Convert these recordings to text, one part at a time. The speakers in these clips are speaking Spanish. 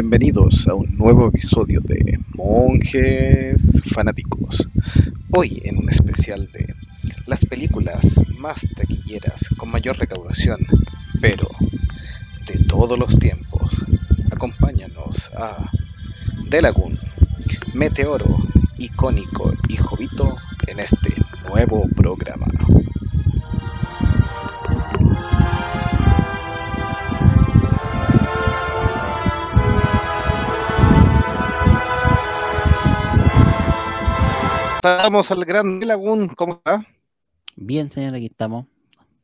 Bienvenidos a un nuevo episodio de Monjes Fanáticos. Hoy en un especial de las películas más taquilleras con mayor recaudación, pero de todos los tiempos. Acompáñanos a Delagoon, Meteoro, Icónico y Jovito en este nuevo programa. Estamos al gran Delagoon, ¿cómo está? Bien, señor, aquí estamos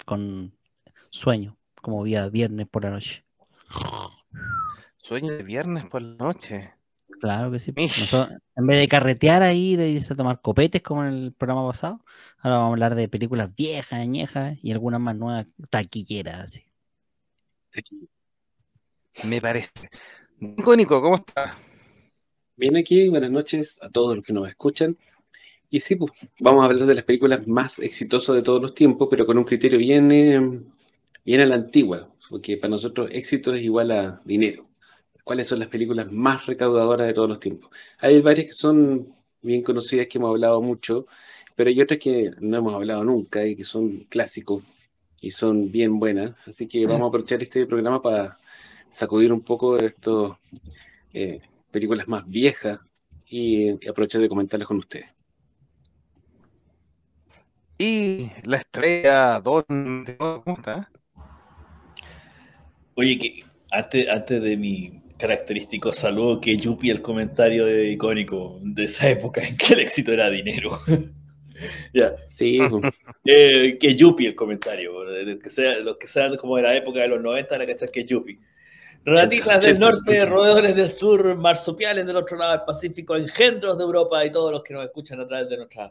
con sueño, como vía viernes por la noche. Sueño de viernes por la noche. Claro que sí. Mish. Nosotros, en vez de carretear ahí, de irse a tomar copetes como en el programa pasado, ahora vamos a hablar de películas viejas, añejas y algunas más nuevas, taquilleras. Así. Me parece. Icónico, ¿cómo está? Bien aquí, buenas noches a todos los que nos escuchan. Y sí, pues, vamos a hablar de las películas más exitosas de todos los tiempos, pero con un criterio bien, eh, bien a la antigua, porque para nosotros éxito es igual a dinero. ¿Cuáles son las películas más recaudadoras de todos los tiempos? Hay varias que son bien conocidas, que hemos hablado mucho, pero hay otras que no hemos hablado nunca y que son clásicos y son bien buenas. Así que vamos a aprovechar este programa para sacudir un poco de estas películas más viejas y, y aprovechar de comentarlas con ustedes. Y la estrella ¿cómo está? Oye, que antes, antes de mi característico saludo, que Yupi el comentario de icónico de esa época en que el éxito era dinero. ya. Sí, pues, Eh, que Yupi el comentario, que sea, los que sean como de la época de los 90, la cachar que Yupi. Ratitas del norte, roedores del sur, marsupiales del otro lado del Pacífico, engendros de Europa y todos los que nos escuchan a través de nuestros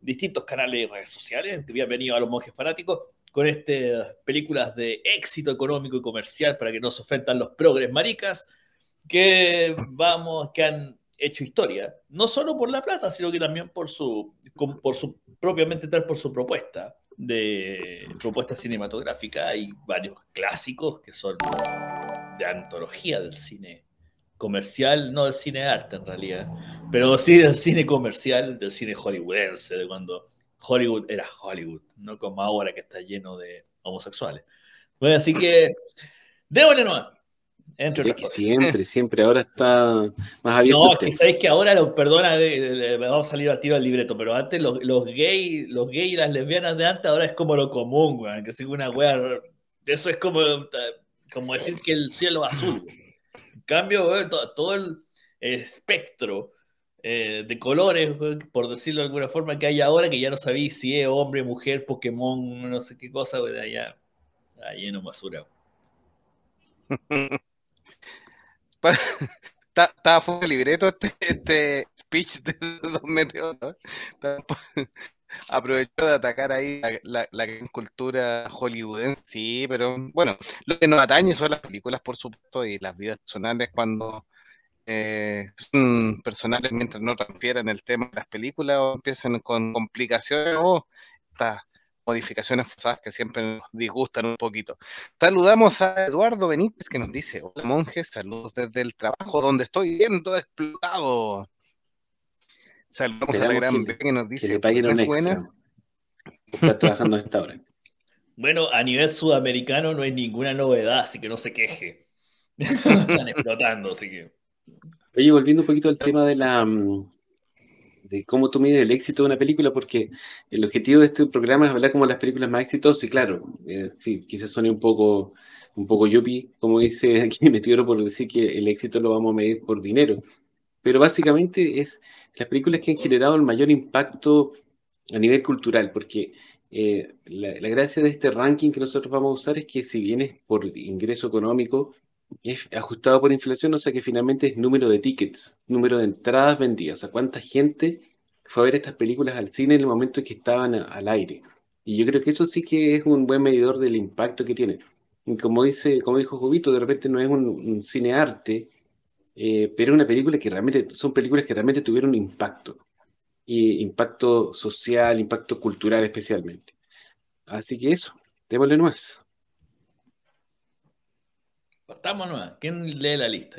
distintos canales y redes sociales. Bienvenido a los monjes fanáticos con estas películas de éxito económico y comercial para que no se ofendan los progres maricas que vamos, que han hecho historia, no solo por la plata, sino que también por su, por su propiamente tal por su propuesta de propuesta cinematográfica. Hay varios clásicos que son de antología del cine comercial, no del cine arte en realidad, pero sí del cine comercial, del cine hollywoodense, de cuando Hollywood era Hollywood, no como ahora que está lleno de homosexuales. Bueno, así que, démosle nomás. Entre es que siempre, siempre, ahora está más abierto No, es que sabéis que ahora, lo, perdona, eh, eh, me vamos a salir al tiro al libreto, pero antes los, los gays los gay y las lesbianas de antes ahora es como lo común, weón, que sigue una wea, eso es como, como decir que el cielo es azul. En cambio, weón, to- todo el espectro eh, de colores, por decirlo de alguna forma, que hay ahora, que ya no sabéis si es hombre, mujer, Pokémon, no sé qué cosa, weón, allá, lleno basura. está fuera de libreto este, este speech de Don Meteoro. ¿no? Aprovechó de atacar ahí la, la- la cultura hollywoodense, sí, pero bueno, lo que nos atañe son las películas, por supuesto, y las vidas personales cuando eh, son personales mientras no transfieran el tema de las películas o empiezan con complicaciones o estas modificaciones forzadas que siempre nos disgustan un poquito. Saludamos a Eduardo Benítez que nos dice, hola monjes, saludos desde el trabajo donde estoy viendo explotado. Saludamos a la Esperamos gran que B que nos Que dice, paguen extra. buenas. Está trabajando a esta hora. Bueno, a nivel sudamericano no hay ninguna novedad, así que no se queje. Están explotando, así que. Oye, volviendo un poquito al tema de la mm, de cómo tú mides el éxito de una película, porque el objetivo de este programa es hablar como las películas más exitosas, y claro, eh, sí, quizás suene un poco, un poco yuppie, como dice aquí Meteoro, por decir que el éxito lo vamos a medir por dinero. Pero básicamente es las películas que han generado el mayor impacto a nivel cultural, porque eh, la, la gracia de este ranking que nosotros vamos a usar es que si bien es por ingreso económico, es ajustado por inflación, o sea que finalmente es número de tickets, número de entradas vendidas, o sea, cuánta gente fue a ver estas películas al cine en el momento en que estaban al aire. Y yo creo que eso sí que es un buen medidor del impacto que tiene. Y como dice, como dijo Jubito, de repente no es un, un cine arte, eh, pero una película que realmente, son películas que realmente tuvieron impacto, y impacto social, impacto cultural especialmente. Así que eso, démosle nuez. Partamos nuevas. ¿Quién lee la lista?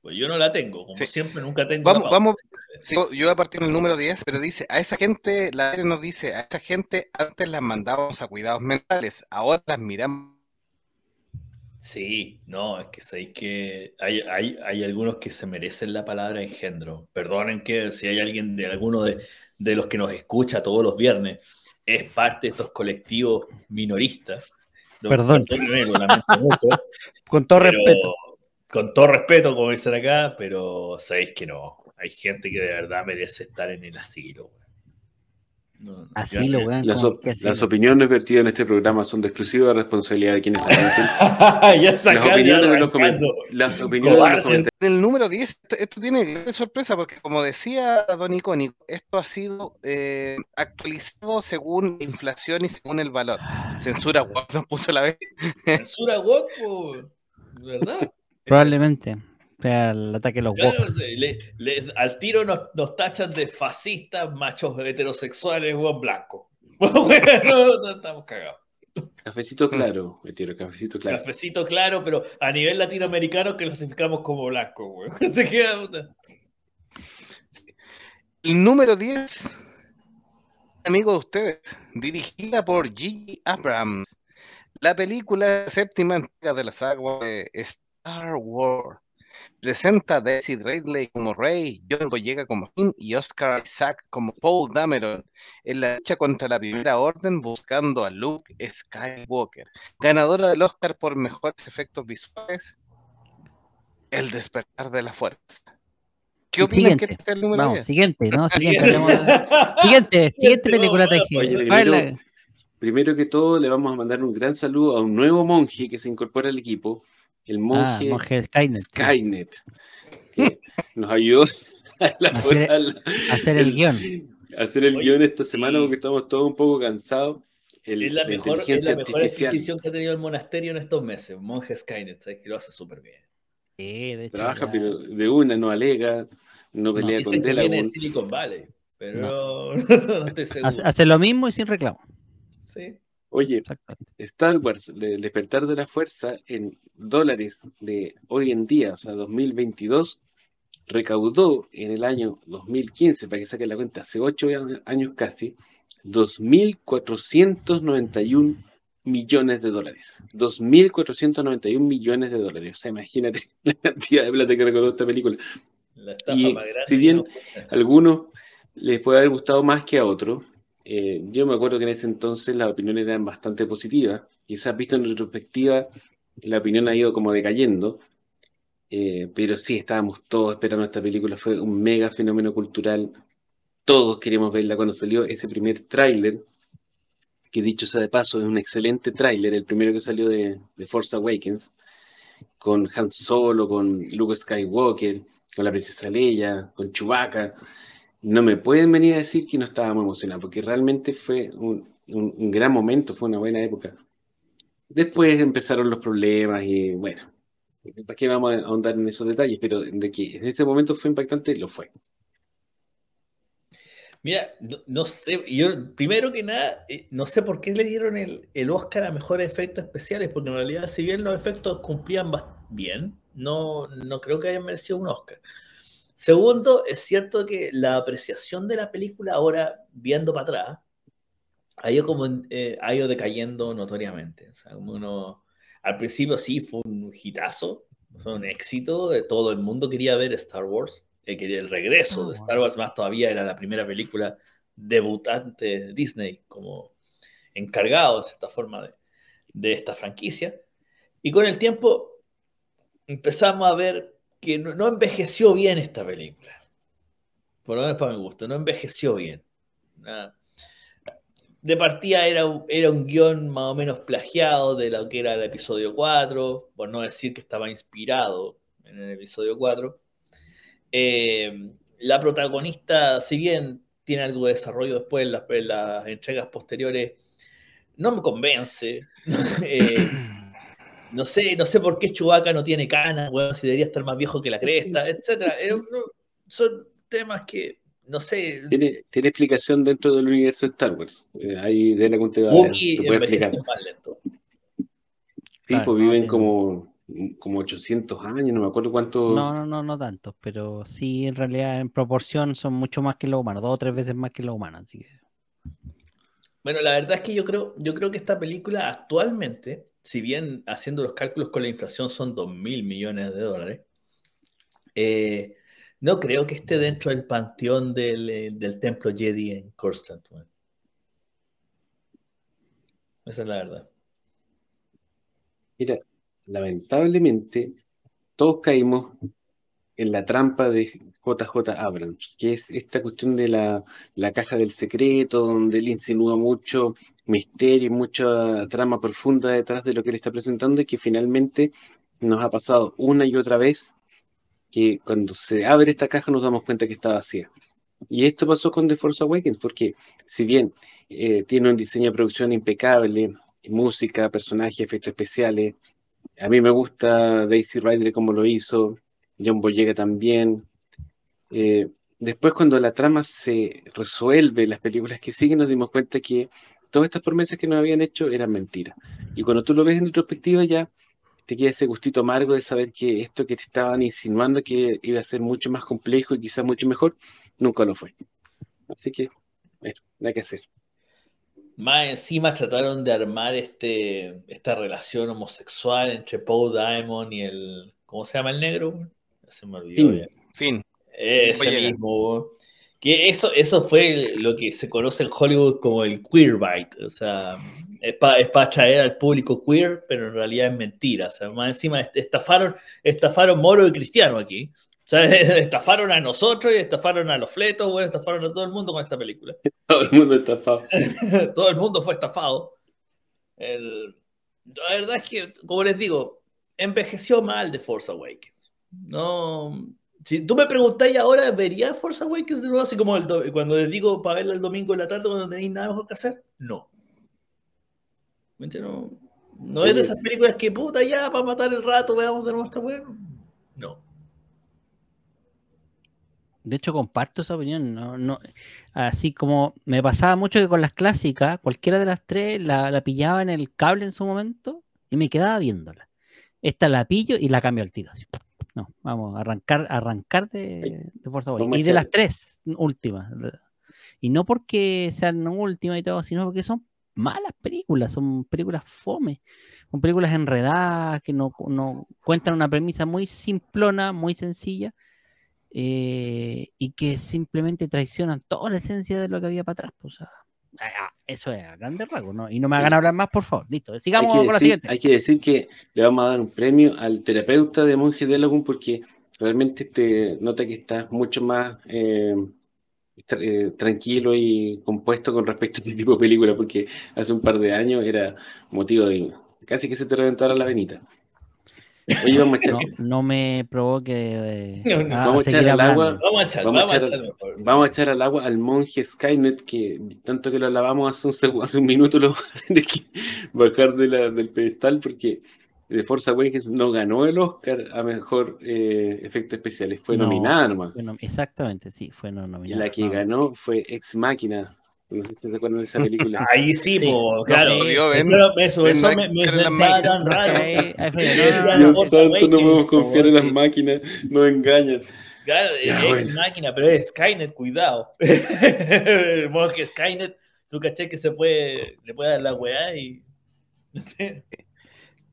Pues yo no la tengo, como Sí. siempre, nunca tengo. Vamos, la vamos. Sí, yo voy a partir en el número 10, pero dice, a esa gente, la R nos dice, a esta gente antes las mandábamos a cuidados mentales, ahora las miramos. Sí, no, es que sabéis que hay, hay, hay algunos que se merecen la palabra engendro. Perdonen que si hay alguien de alguno de, de los que nos escucha todos los viernes, es parte de estos colectivos minoristas. Lo- Perdón. mucho, Con todo pero- respeto. Con todo respeto, como dicen acá, pero sabéis que no. Hay gente que de verdad merece estar en el asilo. No, Asilo, yo- weón. Las, ¿cómo op- las opiniones vertidas en este programa son de exclusiva responsabilidad de quienes las dicen. ya Las opiniones ya de los, las opiniones de los comentarios. En el número 10, esto, esto tiene gran sorpresa porque, como decía Don Icónico, esto ha sido eh, actualizado según la inflación y según el valor. Censura, guap, nos puso la vez. Censura woke, po, ¿verdad? Probablemente. Sea el ataque de los Claro, le- le- al tiro nos, nos tachan de fascistas, machos heterosexuales, buen blanco. Bueno, no, estamos cagados. Cafecito claro, me tiro, cafecito claro. Cafecito claro, pero a nivel latinoamericano clasificamos como blanco, güey. Se queda. El número 10, amigo de ustedes, dirigida por G. Abrams. La película séptima entrega de la saga de Star Wars. Presenta a Daisy Ridley como Rey, John Boyega como Finn y Oscar Isaac como Paul Dameron en la lucha contra la Primera Orden buscando a Luke Skywalker. Ganadora del Oscar por mejores efectos visuales, El despertar de la fuerza. ¿Qué opinan Siguiente. que este es el número Vamos, 10? siguiente, ¿no? Siguiente. Siguiente, siguiente película oye, dije. le ¿Cuál es quiero- la- Primero que todo, le vamos a mandar un gran saludo a un nuevo monje que se incorpora al equipo, el Ah, monje Monje Skynet. sí. Skynet, que nos ayudó a la- Hacer el guion. a hacer el Oye, guion esta semana porque estamos todos un poco cansados. El, Es la la mejor, es la mejor adquisición que ha tenido el monasterio en estos meses. Monje Skynet, ¿sabes? Que lo hace súper bien. Sí, de hecho, trabaja, ya- pero de una no alega, no pelea con que viene de. Silicon Valley, pero no, estoy seguro. Hace, hace lo mismo y sin reclamo. Sí. Oye. Star Wars, el despertar de la fuerza en dólares de hoy en día, o sea, 2022, recaudó en el año 2015, para que saquen la cuenta, hace ocho años casi, 2.491 millones de dólares. 2.491 millones de dólares. O sea, imagínate la cantidad de plata que recaudó esta película. La estafa Y más grande. si bien. A algunos les puede haber gustado más que a otros. Eh, yo me acuerdo que en ese entonces las opiniones eran bastante positivas. Quizás visto en retrospectiva, la opinión ha ido como decayendo. Eh, pero sí, estábamos todos esperando esta película. Fue un mega fenómeno cultural. Todos queríamos verla cuando salió ese primer tráiler, que dicho sea de paso, es un excelente tráiler, el primero que salió de, de Force Awakens, con Han Solo, con Luke Skywalker, con la princesa Leia, con Chewbacca. No me pueden venir a decir que no estábamos emocionados, porque realmente fue un, un- un gran momento, fue una buena época. Después empezaron los problemas y bueno, ¿para qué vamos a ahondar en esos detalles? Pero de que en ese momento fue impactante, lo fue. Mira, no, no sé, yo primero que nada, eh, no sé por qué le dieron el, el Oscar a mejores efectos especiales, porque en realidad, si bien los efectos cumplían bien, no, no creo que hayan merecido un Oscar. Segundo, es cierto que la apreciación de la película ahora, viendo para atrás, ha ido, como, eh, ha ido decayendo notoriamente. O sea, como uno, al principio sí fue un hitazo, fue un éxito, eh, todo el mundo quería ver Star Wars, eh, quería el regreso Ah, de Star Wars, más todavía era la primera película debutante de Disney como encargado, de cierta forma, de, de esta franquicia. Y con el tiempo empezamos a ver que no, envejeció bien esta película. Por lo menos para mi gusto, no envejeció bien. Nada. De partida era, era un guion más o menos plagiado de lo que era el episodio 4, por no decir que estaba inspirado en el episodio 4. Eh, la protagonista, si bien tiene algo de desarrollo después en las, las entregas posteriores, no me convence. Eh, no sé, no sé por qué Chewbacca no tiene canas, bueno, si debería estar más viejo que la cresta, etcétera. Son temas que no sé. Tiene, tiene explicación dentro del universo de Star Wars. Eh, ahí de la te puede explicar. Más lento. Sí, pues viven como, como 800 años, no me acuerdo cuánto. No, no, no, no tantos, pero sí, en realidad en proporción son mucho más que los humanos, dos o tres veces más que los humanos, así que. Bueno, la verdad es que yo creo, yo creo que esta película actualmente, si bien haciendo los cálculos con la inflación son 2 mil millones de dólares, eh, no creo que esté dentro del panteón del, eh, del templo Jedi en Coruscant. Esa es la verdad. Mira, lamentablemente todos caímos en la trampa de JJ Abrams, que es esta cuestión de la, la, caja del secreto, donde él insinúa mucho misterio y mucha trama profunda detrás de lo que él está presentando y que finalmente nos ha pasado una y otra vez que cuando se abre esta caja nos damos cuenta que está vacía. Y esto pasó con The Force Awakens, porque si bien eh, tiene un diseño de producción impecable, música, personajes, efectos especiales, a mí me gusta Daisy Ridley como lo hizo, John Boyega también. Eh, después cuando la trama se resuelve, las películas que siguen, nos dimos cuenta que todas estas promesas que nos habían hecho eran mentiras. Y cuando tú lo ves en retrospectiva ya te queda ese gustito amargo de saber que esto que te estaban insinuando que iba a ser mucho más complejo y quizás mucho mejor, nunca lo fue. Así que, bueno, nada que hacer. Más encima trataron de armar este, esta relación homosexual entre Paul Diamond y el. ¿Cómo se llama el negro? Se me olvidó fin. Fin. Ese mismo. Que eso, eso fue lo que se conoce en Hollywood como el queer bite. O sea, es para es atraer al público queer, pero en realidad es mentira. O sea, más encima estafaron, estafaron moro y cristiano aquí. O sea, estafaron a nosotros y estafaron a los fletos, bueno, estafaron a todo el mundo con esta película. Todo el mundo estafado. todo el mundo fue estafado. la verdad es que, como les digo, envejeció mal de Force Awakens. No, si tú me preguntáis ahora, ¿vería Force Awakens de nuevo? Así como cuando les digo para verla el domingo en la tarde cuando tenéis nada mejor que hacer. No. No, no es de esas películas que puta ya para matar el rato veamos de nuevo esta bueno. No. De hecho, comparto esa opinión. No, no, así como me pasaba mucho que con las clásicas, cualquiera de las tres la, la pillaba en el cable en su momento y me quedaba viéndola. Esta la pillo y la cambio al tiro. Así. No, vamos a arrancar, arrancar de, de Forza Y de las tres últimas. Y no porque sean últimas y todo, sino porque son malas películas, son películas fome, son películas enredadas que no, no cuentan una premisa muy simplona, muy sencilla, eh, y que simplemente traicionan toda la esencia de lo que había para atrás. Pues, Ah, eso es a grandes rasgos, ¿no? Y no me hagan hablar más, por favor. Listo, sigamos con la siguiente. Hay que decir que le vamos a dar un premio al terapeuta de Monje de Lagoon porque realmente te nota que está mucho más eh, eh, tranquilo y compuesto con respecto a este tipo de película, porque hace un par de años era motivo de casi que se te reventara la venita. No, me provoque. vamos, a echar al agua, vamos, a echar, al agua al monje Skynet, que tanto que lo lavamos hace un, hace un minuto, lo que bajar de la, del pedestal porque de Forza Awakens no ganó el Oscar a mejor eh, efectos especiales, fue nominada nomás. exactamente, sí, fue nominada. La que ganó fue Ex Máquina, no sé si se acuerdan de esa película. Ahí sí, po, claro. eso, eso, eso me, me tan raro. Dios santo, no podemos confiar en las máquinas, nos engañan. Claro, ex máquina, pero es Skynet, cuidado. El modo que Skynet, tú caché que se puede, le puede dar la weá y. No sé.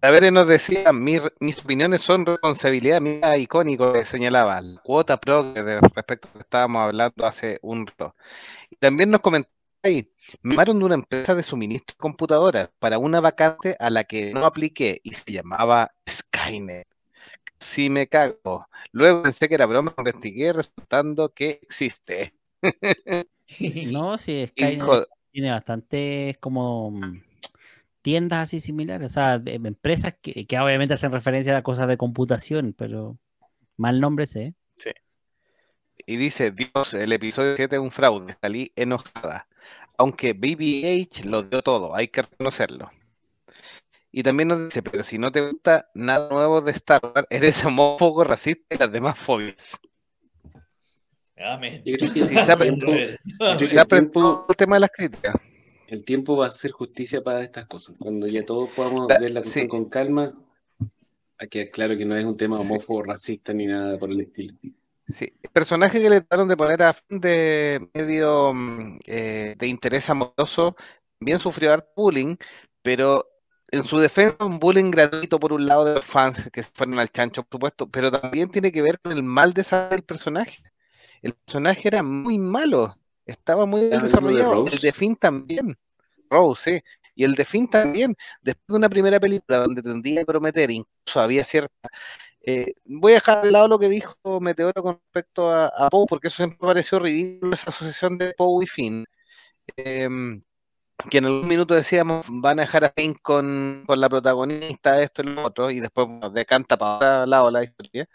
A ver, nos decía, mis, mis opiniones son responsabilidad mía icónico que señalaba, la cuota pro respecto a lo que estábamos hablando hace un rato. Y también nos comentó ahí, me llamaron de una empresa de suministro de computadoras para una vacante a la que no apliqué y se llamaba Skynet. Sí me cago. Luego pensé que era broma, investigué resultando que existe. No, sí, Skynet tiene bastantes como mm, tiendas así similares, o sea, empresas que, que, obviamente hacen referencia a cosas de computación, pero mal nombre sé. Sí. Y dice, Dios, el episodio 7 es un fraude, salí enojada aunque BBH lo dio todo, hay que reconocerlo. Y también nos dice, pero si no te gusta nada nuevo de Star Wars, eres homófobo, racista y las demás fobias. Amén. Que Sí, se ha el tema de las críticas. el tiempo va a hacer justicia para estas cosas. Cuando ya todos podamos Da- ver la cuestión sí. con calma, hay que claro que no es un tema Sí. homófobo, racista ni nada por el estilo. Sí, el personaje que le trataron de poner a fin de medio mm, eh, de interés amoroso también sufrió harto bullying, pero en su defensa un bullying gratuito por un lado de los fans que se fueron al chancho, por supuesto, pero también tiene que ver con el mal desarrollo del personaje. El personaje era muy malo, estaba muy bien ¿Estás hablando de desarrollado. El de Finn también, Rose, sí. Y el de Finn también, después de una primera película donde tendría que prometer, incluso había cierta eh, voy a dejar de lado lo que dijo Meteoro con respecto a, a Poe, porque eso siempre me pareció ridículo, esa asociación de Poe y Finn. Em, que en algún minuto decíamos, van a dejar a Finn con, con la protagonista, esto y lo otro, y después decanta para otro lado la historia.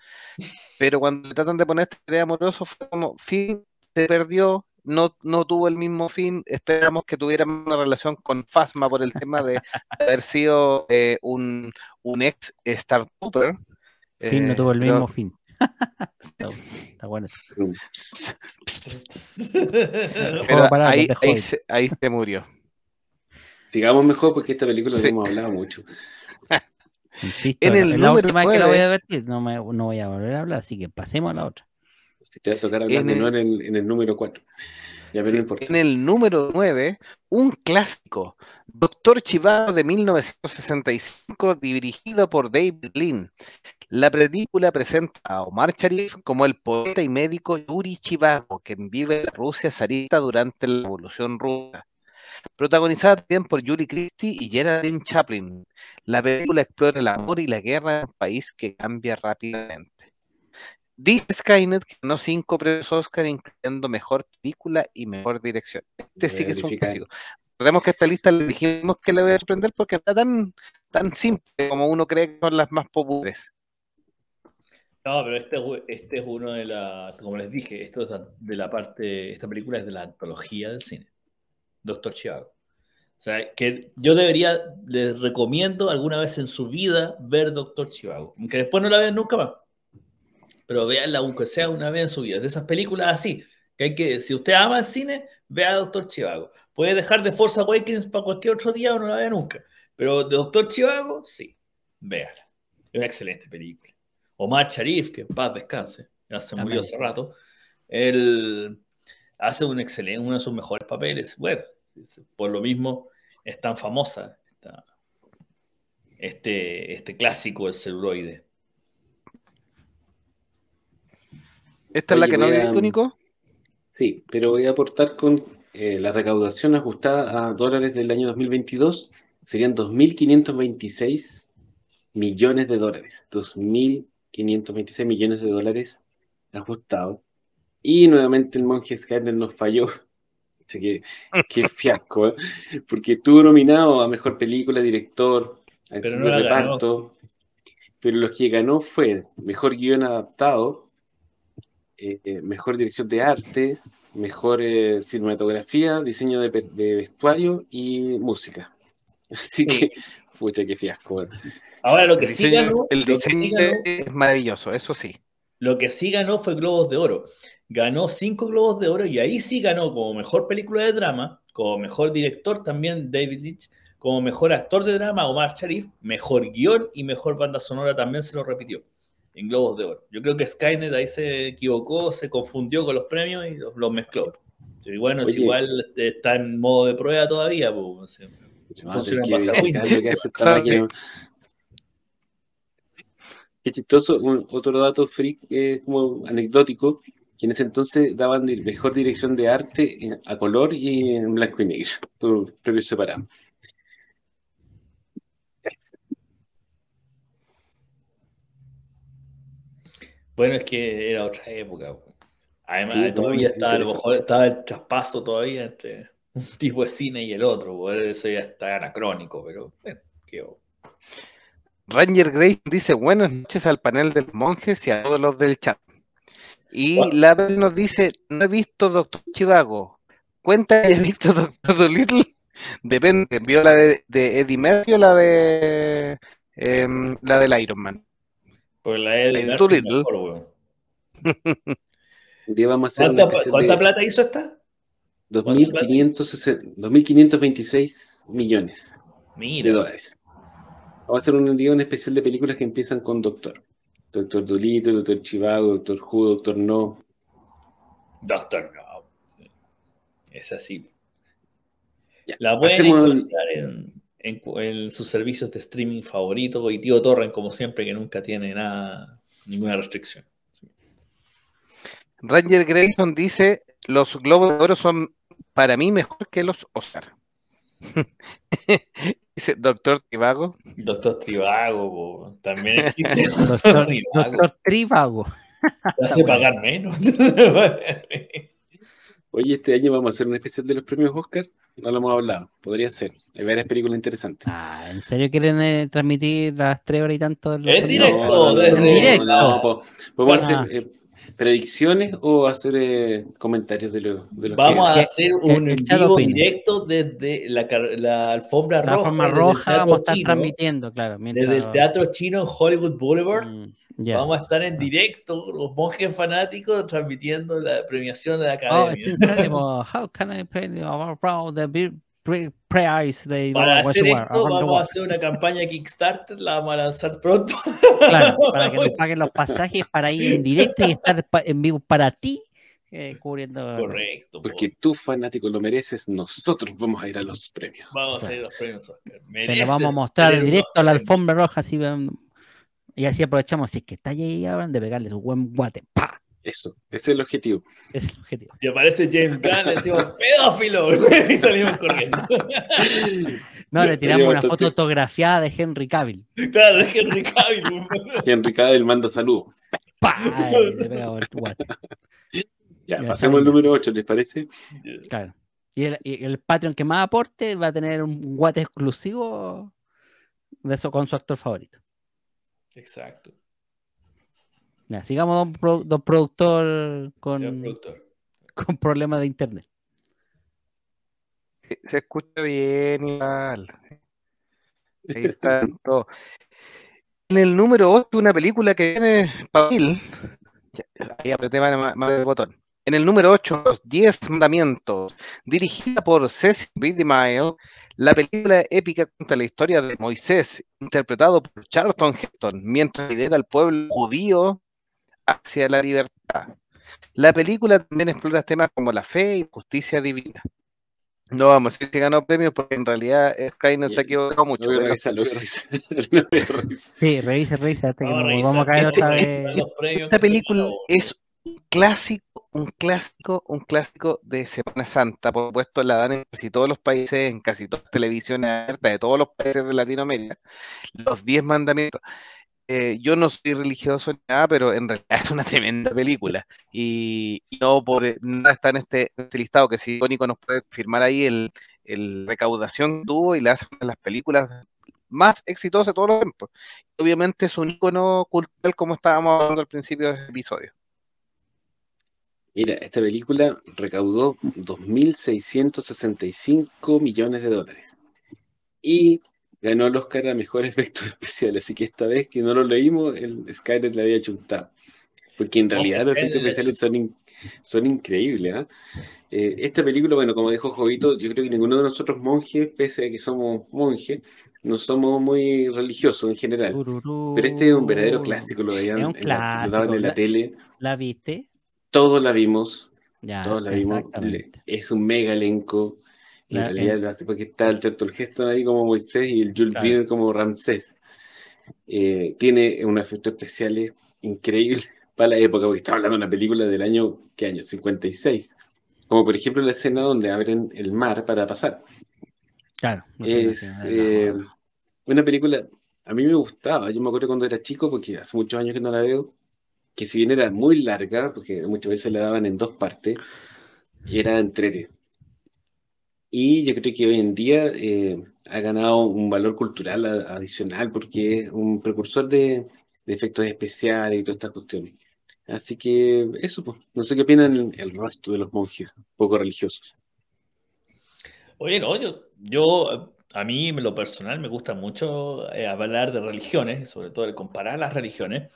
Pero cuando tratan de poner esta idea amorosa, fue como, Finn se perdió, no, no tuvo el mismo fin, esperamos que tuviera una relación con Fasma por el tema de haber sido eh, un, un ex Star Trooper. Fin no Eh, tuvo el pero- mismo fin. está, está bueno. eso. Pero ahí, ahí, se, ahí se murió. Sigamos mejor porque esta película Sí. la hemos hablado mucho. Insisto, En el la número última vez que la voy a advertir, no, me, no voy a volver a hablar, así que pasemos a la otra. Si te va a tocar hablar En de el- no en el, en el número 4. Ya, pero Sí, no importa. En el número 9, un clásico, Doctor Chivago de 1965, dirigido por David Lean. La película presenta a Omar Sharif como el poeta y médico Yuri Chivago, quien vive en la Rusia zarista durante la Revolución Rusa. Protagonizada también por Yuri Christie y Geraldine Chaplin. La película explora el amor y la guerra en un país que cambia rápidamente. Dice Skynet que ganó cinco premios Oscar, incluyendo mejor película y mejor dirección. Este sí que es un clásico. Recordemos que esta lista le dijimos que le voy a sorprender porque era tan, tan simple como uno cree que son las más populares. No, pero este, es- este es uno de la, como les dije, esto es de la parte, esta película es de la antología del cine, Doctor Chivago. O sea, que yo debería, les recomiendo alguna vez en su vida ver Doctor Chivago, aunque después no la vean nunca más. Pero véanla aunque sea una vez en su vida. Es de esas películas así, que hay que, si usted ama el cine, vea Doctor Chivago. Puede dejar de Force Awakens para cualquier otro día o no la vea nunca. Pero de Doctor Chivago, sí, véala. Es una excelente película. Omar Sharif, que en paz descanse, ya se murió hace rato, él hace un excelente, uno de sus mejores papeles. Bueno, por lo mismo es tan famosa esta- este, este clásico del celuloide. ¿Esta es la Oye, que no voy a- viste, Nico? Sí, pero voy a aportar con eh, la recaudación ajustada a dólares del año 2022. Serían 2.526 millones de dólares. 2.526 millones de dólares ajustados. Y nuevamente el monje Skyler nos falló. Así que, qué fiasco, ¿eh? Porque estuvo nominado a Mejor Película, Director, no de la ganó. Reparto. Pero lo que ganó fue Mejor Guión Adaptado, eh, eh, Mejor Dirección de Arte, Mejor eh, Cinematografía, Diseño de, Vestuario y Música. Así Sí. que, pucha, qué fiasco. Ahora lo que El sí diseño, ganó, el diseño es maravilloso, eso sí. Lo que sí ganó fue Globos de Oro. Ganó cinco Globos de Oro y ahí sí ganó como mejor película de drama, como mejor director también David Lynch, como mejor actor de drama Omar Sharif, mejor guion y mejor banda sonora también se lo repitió en Globos de Oro. Yo creo que Skynet ahí se equivocó, se confundió con los premios y los, los mezcló. Pero bueno, es igual está en modo de prueba todavía. pues, Funciona en que base a verificar Windows. lo que hace esta ¿Sabe? máquina. Chistoso, un- otro dato freak, eh, como anecdótico, que en ese entonces daban mejor dirección de arte en- a color y en blanco y negro, por premios separados. Bueno, es que era otra época. po. Además, Sí, todavía estaba, a lo mejor estaba el traspaso todavía entre un tipo de cine y el otro. Eso ya está anacrónico, pero bueno, qué Ranger Gray dice buenas noches al panel de los monjes y a todos los del chat. Y Bueno. Label nos dice, no he visto Doctor Chivago. Cuenta que he visto Doctor Dolittle. Depende, ¿vio la de, de Eddie Murphy o la de em, la del Iron Man? Pues la de El Murphy Doolittle. mejor, weón. Un día vamos a hacer una ¿Cuánta, cuánta de plata hizo esta? 2.560 2.526 millones de dólares. Vamos a hacer un día un especial de películas que empiezan con Doctor. Doctor Dolittle, Doctor Chivago, Doctor Who, Doctor No. Doctor No. Es así. Ya, La pueden hacemos encontrar en, en sus servicios de streaming favoritos y tío Torren, como siempre, que nunca tiene nada, ninguna restricción. Ranger Grayson dice, los globos de oro son para mí mejor que los Oscar. dice Doctor Trivago. Doctor Trivago, po, también existe. Doctor, Trivago. doctor Trivago. Te hace pagar menos. Oye, este año vamos a hacer un especial de los premios Oscar. No lo hemos hablado. Podría ser. Hay varias películas interesantes. Ah, ¿en serio quieren eh, transmitir las tres horas y tanto? de los En directo, desde- directo. no, po- ¿Podemos Ah. hacer eh, predicciones o hacer eh, comentarios de los de los Vamos a que- hacer que- un que en Chado vivo directo desde la, la alfombra La roja. el roja vamos a estar Chino, transmitiendo, claro. mientras- Desde el Teatro Chino en Hollywood Boulevard. Mm, yes. Vamos a estar en directo, los monjes fanáticos, transmitiendo la premiación de la Oh, academia. it's incredible. How can I pay you about the big pre- prize they Para hacer esto, vamos a hacer una campaña Kickstarter, la vamos a lanzar pronto. Claro, para que nos paguen los pasajes para ir en directo y estar en vivo para ti, eh, cubriendo. Correcto. po. Porque tú, fanático, lo mereces. Nosotros vamos a ir a los premios. Vamos a hacer los premios Oscar. Te lo vamos a mostrar en directo a la alfombra roja, así ven- y así aprovechamos. Si es que está ahí ahora de pegarle su buen guate. ¡Pa! Eso, ese es el objetivo. Es el objetivo. Si aparece James Gunn, le decimos pedófilo y salimos corriendo. No, le tiramos una bastante. foto autografiada de Henry Cavill. claro, es Henry Cavill. Henry Cavill manda saludos. ¡Pa! Y le pegamos el guate. Ya, Ya pasemos al número 8, ¿les parece? Claro. Y el, y el Patreon que más aporte va a tener un guate exclusivo de eso con su actor favorito. Exacto. Ya, sigamos, don, pro- don productor, con, productor. con problemas de internet. Se, se escucha bien igual. Ahí está todo. En el número 8, una película que viene para Ahí apreté mal, mal- mal el botón. En el número 8, Los 10 Mandamientos, dirigida por Cecil B. DeMille, la película épica cuenta la historia de Moisés, interpretado por Charlton Heston, mientras lidera al pueblo judío hacia la libertad. La película también explora temas como la fe y justicia divina. No vamos a decir que ganó premios porque en realidad Skynet se ha equivocado mucho. Lo voy a pero- revisar, lo voy a revisar. Lo voy a revisar. Sí, revisa, revisa, hasta que Vamos a nos revisar. vamos a caer Este- otra este- vez. Esta película es un clásico, un clásico, un clásico de Semana Santa. Por supuesto, la dan en casi todos los países, en casi todas las televisiones abiertas de todos los países de Latinoamérica. Los 10 mandamientos. Eh, yo no soy religioso ni nada, pero en realidad es una tremenda película. Y, no por eh, nada está en este, en este listado, que si Nico nos puede firmar ahí el, el recaudación que tuvo y la hace una de las películas más exitosas de todos los tiempos. Obviamente es un icono cultural como estábamos hablando al principio del episodio. Mira, esta película recaudó 2.665 millones de dólares. Y ganó el Oscar a Mejor Efectos Especiales. Así que esta vez que no lo leímos, el Skynet le había chuntado. Porque en realidad los efectos especiales son, in- son increíbles. ¿ah? Eh, esta película, bueno, como dijo Jovito, yo creo que ninguno de nosotros monjes, pese a que somos monjes, no somos muy religiosos en general. Pero este es un verdadero clásico, lo veían en la, lo daban en la la- tele, ¿La viste? todos la vimos, Ya, todos la vimos. Es un mega elenco. En realidad lo hace porque está el Charlton Heston ahí como Moisés y el Jules Claro. Como Ramsés. Eh, tiene unos efectos especiales increíbles para la época, porque estaba hablando de una película del año, ¿qué año? 56. Como por ejemplo la escena donde abren el mar para pasar. Claro. no sé, Es eh, una película, a mí me gustaba, yo me acuerdo cuando era chico, porque hace muchos años que no la veo, que si bien era muy larga, porque muchas veces la daban en dos partes, era entrete. Y yo creo que hoy en día eh, ha ganado un valor cultural adicional, porque es un precursor de, de efectos especiales y todas estas cuestiones. Así que eso, pues, no sé qué opinan el resto de los monjes poco religiosos. Oye, no, yo yo, a mí, en lo personal, me gusta mucho eh, hablar de religiones, sobre todo de comparar las religiones.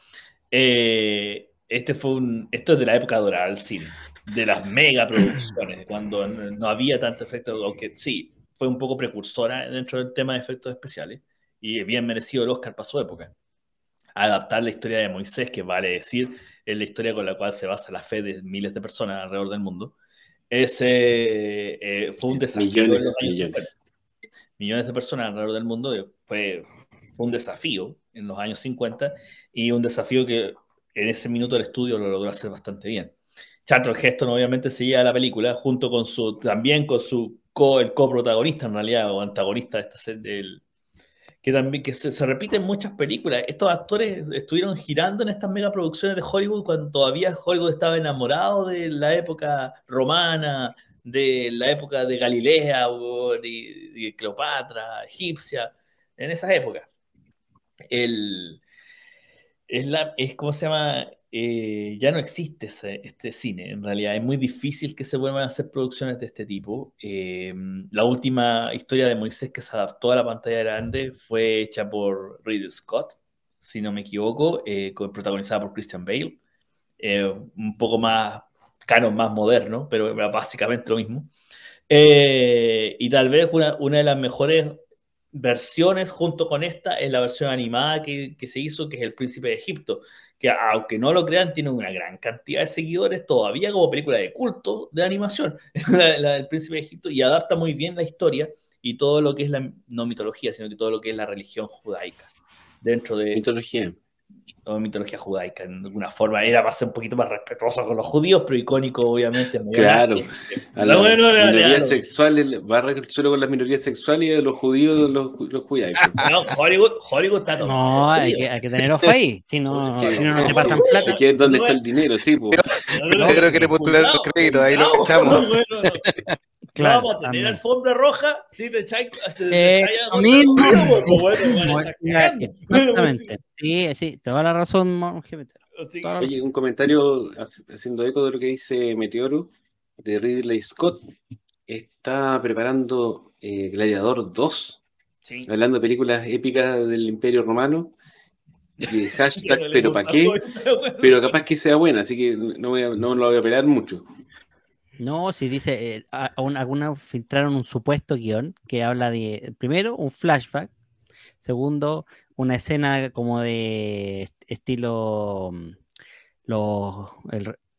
Eh, este fue un, esto es de la época dorada del cine, de las mega producciones, cuando no había tanto efecto, aunque sí, fue un poco precursora dentro del tema de efectos especiales y bien merecido el Oscar para su época. Adaptar la historia de Moisés, que vale decir, es la historia con la cual se basa la fe de miles de personas alrededor del mundo. Ese eh, fue un desafío Millones, en los años millones. 50. Millones de personas alrededor del mundo. eh, Fue, fue un desafío en los años 50 y un desafío que en ese minuto el estudio lo logró hacer bastante bien. Charlton Heston obviamente seguía la película junto con su, también con su co, el coprotagonista en realidad, o antagonista de esta del- que también que se, se repite en muchas películas. Estos actores estuvieron girando en estas megaproducciones de Hollywood cuando todavía Hollywood estaba enamorado de la época romana, de la época de Galilea, de, de Cleopatra, egipcia, en esas épocas. El, es, la, es como se llama, Eh, ya no existe ese- este cine, en realidad. Es muy difícil que se vuelvan a hacer producciones de este tipo. Eh, la última historia de Moisés que se adaptó a la pantalla grande fue hecha por Ridley Scott, si no me equivoco, eh, protagonizada por Christian Bale. Eh, un poco más canon, más moderno, pero básicamente lo mismo. Eh, y tal vez una, una de las mejores versiones junto con esta es la versión animada que, que se hizo, que es El Príncipe de Egipto, que aunque no lo crean, tiene una gran cantidad de seguidores todavía como película de culto de animación, la, la del Príncipe de Egipto, y adapta muy bien la historia y todo lo que es la, no mitología, sino que todo lo que es la religión judaica dentro de Mitología. O mitología judaica, en alguna forma. Era para ser un poquito más respetuoso con los judíos, pero icónico, obviamente. Claro. A Lo las bueno era- minorías sexuales, barra suelo con las minorías sexuales y a los judíos los, los judaicos. No, Hollywood, Hollywood está todo. No, hay que, hay que tener ojo ahí. Si no, si no, no te pasan plata. que es donde está el dinero, sí, pues. Yo creo que le postularon los créditos, ahí lo echamos. Claro, vamos a tener también. alfombra roja, sí, te echáis. Eh, lo mismo. Exactamente. Sí, sí, te va la razón. Así Toda la Oye, un comentario hac- haciendo eco de lo que dice Meteoro de Ridley Scott. Está preparando eh, Gladiador 2, sí. hablando de películas épicas del Imperio Romano. Y hashtag, pero ¿para qué? Pero capaz que sea buena, así que no, voy a- no lo voy a pelar mucho. No, si dice, eh, a- aún algunas filtraron un supuesto guion que habla de, primero, un flashback, segundo, una escena como de est- estilo, mm, los,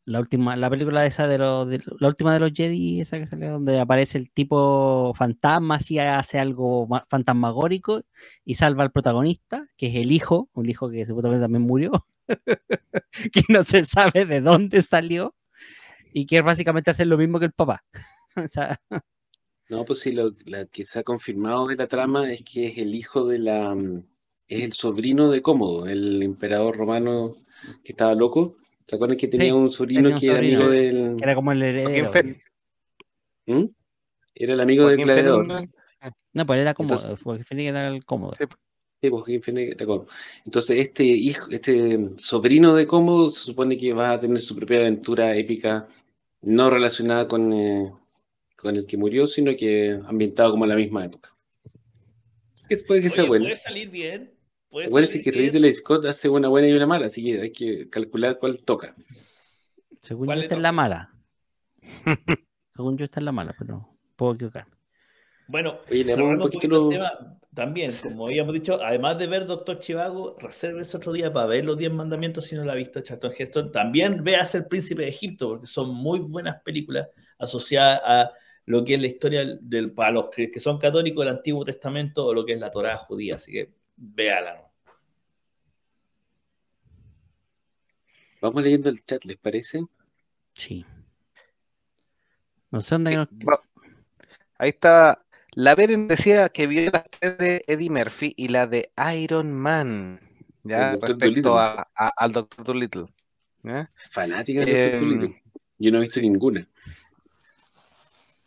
la última, la película esa de, los la última de los Jedi, esa que salió, donde aparece el tipo fantasma, así hace algo ma- fantasmagórico y salva al protagonista, que es el hijo, un hijo que supuestamente también murió, que no se sabe de dónde salió y que es básicamente hacer lo mismo que el papá. o sea, No, pues sí, lo la que se ha confirmado de la trama es que es el hijo de la. mm, Es el sobrino de Cómodo, el emperador romano que estaba loco. ¿Se acuerdan que tenía Sí, un sobrino tenía un que era sobrino. amigo del. que era como el Joaquín heredero. ¿Mm? Era el amigo del Joaquín gladiador. No, pues era cómodo, Entonces- Phoenix era el cómodo. Sí. Pues, Joaquín era Cómodo. Entonces, este hijo, este sobrino de Cómodo se supone que va a tener su propia aventura épica, no relacionada con, eh, con el que murió, sino que ambientado como en la misma época. Así que puede que sea bueno. Puede salir bien. Puede Acuérdense salir que bien. Ridley Scott hace una buena y una mala, así que hay que calcular cuál toca. Según ¿Cuál yo, esta es la mala. Según yo, esta es la mala, pero puedo equivocar. Bueno, Oye, le un poquito el tema, también, como habíamos dicho, además de ver Doctor Chivago, reserves otro día para ver los 10 mandamientos si no la ha visto Charlton Heston. También veas El Príncipe de Egipto, porque son muy buenas películas asociadas a lo que es la historia del, para los que, que son católicos del Antiguo Testamento o lo que es la Torá judía. Así que véala. ¿no? Vamos leyendo el chat, ¿les parece? Sí. No sé dónde Ahí está. La Beren decía que vio tres de Eddie Murphy y la de Iron Man. Ya, respecto a, a- al Doctor Dolittle. Fanática de Dr. Em, Dolittle. Yo no he visto ninguna.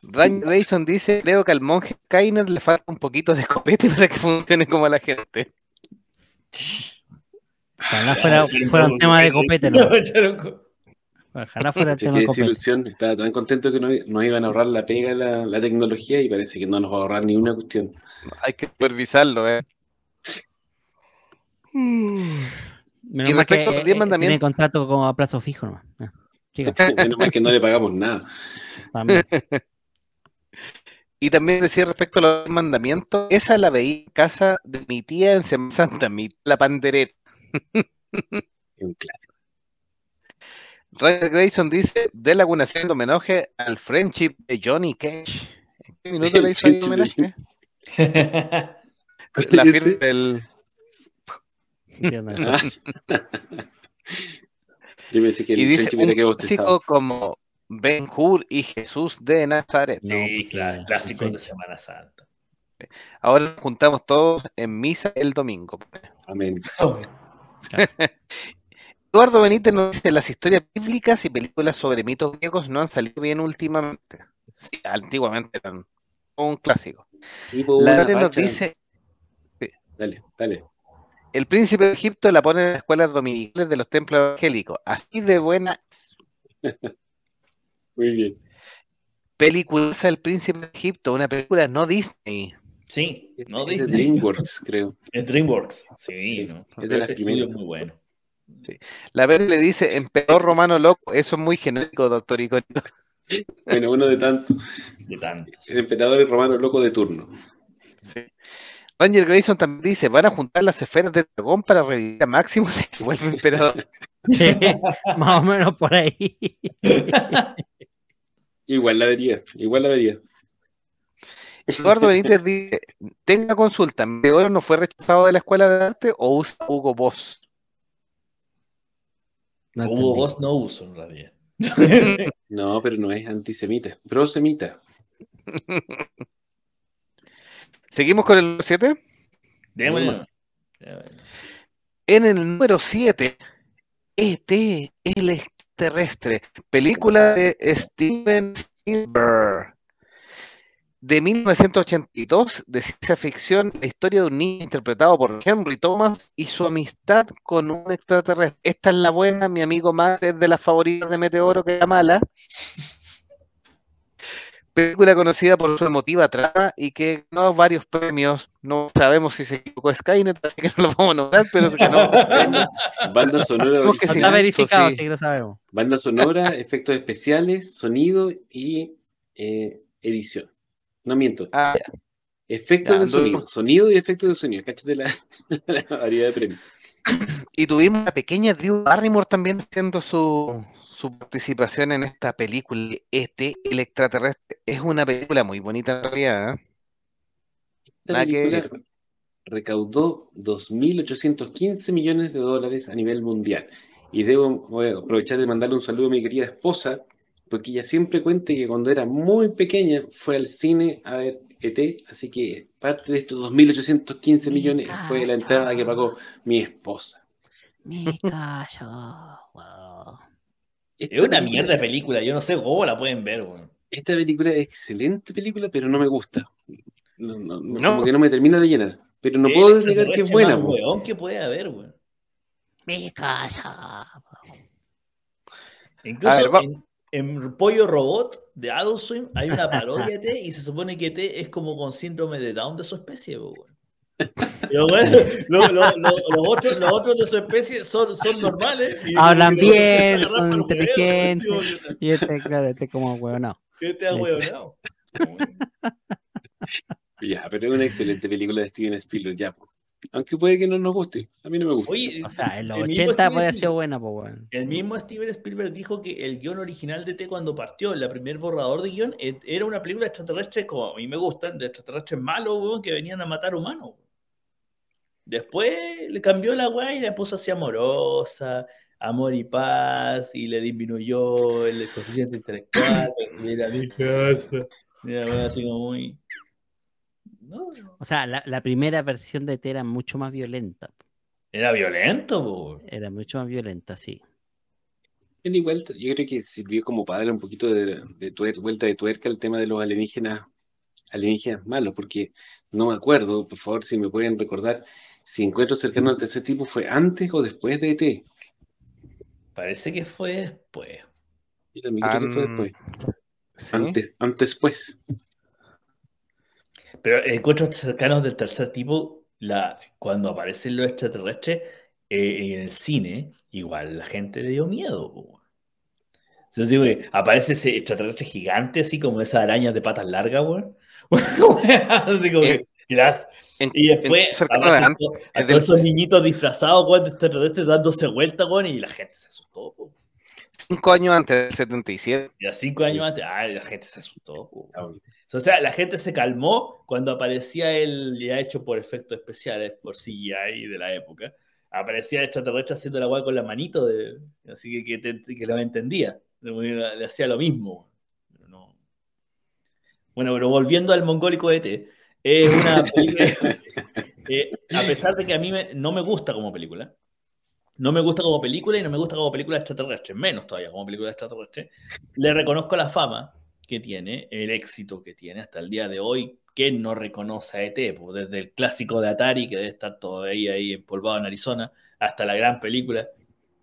Ryan Grayson dice, creo que al monje Kainer le falta un poquito de escopete para que funcione como la gente. Ojalá fuera, fuera un tema de copete, ¿no? Ojalá fuera el tema qué desilusión. Estaba tan contento que no- nos iban a ahorrar la pega la, la tecnología y parece que no nos va a ahorrar ni una cuestión. Hay que supervisarlo, ¿eh? Menos Y que respecto a los eh, diez eh, mandamientos- tiene contrato como a plazo fijo nomás. Siga, Menos mal que no le pagamos nada. también. Y también decía respecto a los mandamientos, esa la veía en casa de mi tía en Semana Santa, mi tía la pandereta. Un clásico. Ryder Grayson dice, de Laguna haciendo homenaje al friendship de Johnny Cash. ¿En qué minuto le hizo de homenaje? La firma del... Yo pensé que el Y dice, un clásico como Ben Hur y Jesús de Nazaret. No, sí, pues, claro, sí, clásicos de. Semana Santa. Ahora nos juntamos todos en misa el domingo. Amén. Eduardo Benítez nos dice, las historias bíblicas y películas sobre mitos griegos no han salido bien últimamente. Sí, antiguamente eran un clásico. Tipo La una Lore nos dice, Dale, dale. el príncipe de Egipto la pone en las escuelas dominicales de los templos evangélicos. Así de buena. Muy bien. Película El príncipe de Egipto, una película no Disney. Sí, no es de Disney. DreamWorks, creo. Es DreamWorks. Sí, Sí, ¿no? es de las primeras. es muy bueno. La Bel le dice, emperador romano loco, eso es muy genérico, doctor Iconito. Bueno, uno de tantos. De tanto. El emperador romano loco de turno. Sí. Ranger Grayson también dice, van a juntar las esferas del dragón para revivir a Máximo si se vuelve emperador. Sí, más o menos por ahí. Igual la vería, igual la vería. Eduardo Benítez dice, tenga consulta, ¿Meteoro no fue rechazado de la escuela de arte o usa Hugo Boss? No Hugo. Boss no uso en realidad. No, pero no es antisemita, prosemita. ¿Seguimos con el número 7? Démosle. Normal. Démosle. En el número 7, E.T. el extraterrestre, película de Steven Spielberg. De 1982, de ciencia ficción, la historia de un niño interpretado por Henry Thomas y su amistad con un extraterrestre. Esta es la buena, mi amigo Max es de las favoritas de Meteoro, que es la mala. Película conocida por su emotiva trama y que ganó varios premios. No sabemos si se equivocó Skynet, así que no lo vamos a nombrar, pero se ganó premios. Banda sonora, que No está verificado, sí. así que lo sabemos. banda sonora, efectos especiales, sonido y eh, edición. No miento, Ah, efectos Ya, de sonido, sonido y efectos de sonido. Cáchate la, la variedad de premios. Y tuvimos una pequeña Drew Barrymore también haciendo su, su participación en esta película, E.T. el extraterrestre. Es una película muy bonita en realidad. ¿eh? Que recaudó 2.815 millones de dólares a nivel mundial. Y debo aprovechar de mandarle un saludo a mi querida esposa, porque ella siempre cuenta que cuando era muy pequeña fue al cine a ver ET, así que parte de estos 2.815 millones fue la entrada que pagó mi esposa. Me callo. wow. Esta Es una película mierda de película. Yo no sé cómo la pueden ver, weón. Esta película es excelente película, pero no me gusta. No, no, no, No. Como que no me termina de llenar. Pero no puedo negar que es buena. weón que puede haber, weón. Me callo. Incluso A ver, va- en, Pollo Robot de Adult Swim hay una parodia de T y se supone que T es como con síndrome de Down de su especie, po, weón. Pero bueno, lo- lo- lo- los, otros, los otros de su especie son, son normales. y Hablan bien, son inteligentes. Y este, claro, este como huevo, no. que Este ha hueonado. Ya, pero es una excelente película de Steven Spielberg, ya. po. Aunque puede que no nos guste. A mí no me gusta. Oye, O sea, en los el mismo 80 Steven puede haber sido buena, pues, weón. El mismo Steven Spielberg dijo que el guion original de T cuando partió, el primer borrador de guion, era una película extraterrestre como a mí me gustan, de extraterrestres malos, weón, que venían a matar humanos. Después le cambió la weá y la puso así amorosa, amor y paz, y le disminuyó el coeficiente intelectual, mira mi casa, mira, así como muy... No. O sea, la, la primera versión de E T era mucho más violenta. Era violento, po. Era mucho más violenta, sí. Pero igual, yo creo que sirvió como para darle un poquito de, de tuer- vuelta de tuerca al tema de los alienígenas, alienígenas malos, porque no me acuerdo, por favor, si me pueden recordar, si Encuentro cercano al tercer tipo fue antes o después de ET. Parece que fue después. Yo también creo que fue después. ¿sí? Antes, antes pues. Pero encuentros cercanos del tercer tipo, la, cuando aparecen los extraterrestres eh, en el cine, igual la gente le dio miedo. po. Entonces digo que aparece ese extraterrestre gigante, así como esas arañas de patas largas, weón. Así como que. En- Y después en- a todos esos niñitos disfrazados, weón, de extraterrestres dándose vuelta, weón, y la gente se asustó, cinco años antes del 77. Y a cinco años antes, ay, la gente se asustó. O sea, la gente se calmó cuando aparecía el, ya hecho por efectos especiales, por CGI de la época, aparecía el extraterrestre haciendo la weá con la manito, de, así que, que, te- que lo entendía, le, le hacía lo mismo. Pero no. Bueno, pero volviendo al mongólico ET, es una película, eh, a pesar de que a mí me- no me gusta como película, no me gusta como película y no me gusta como película extraterrestre, menos todavía como película extraterrestre, le reconozco la fama que tiene, el éxito que tiene hasta el día de hoy. ¿Quién no reconoce a ET? Pues desde el clásico de Atari, que debe estar todavía ahí empolvado en Arizona, hasta la gran película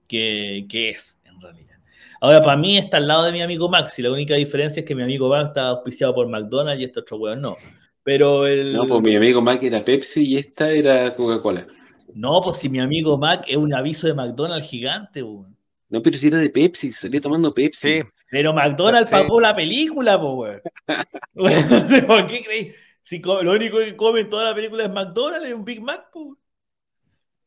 que, que es, en realidad. Ahora, para mí está al lado de mi amigo Max, y la única diferencia es que mi amigo Max está auspiciado por McDonald's y este otro weón no. Pero el. No, pues mi amigo Mac era Pepsi y esta era Coca-Cola. No, pues si mi amigo Mac es un aviso de McDonald's gigante, weón. No, pero si era de Pepsi, salió tomando Pepsi. Sí, Pero McDonald's Sí. pagó la película, po, weón. Bueno, no sé ¿Por qué creí? Si lo único que come en toda la película es McDonald's, es un Big Mac, po.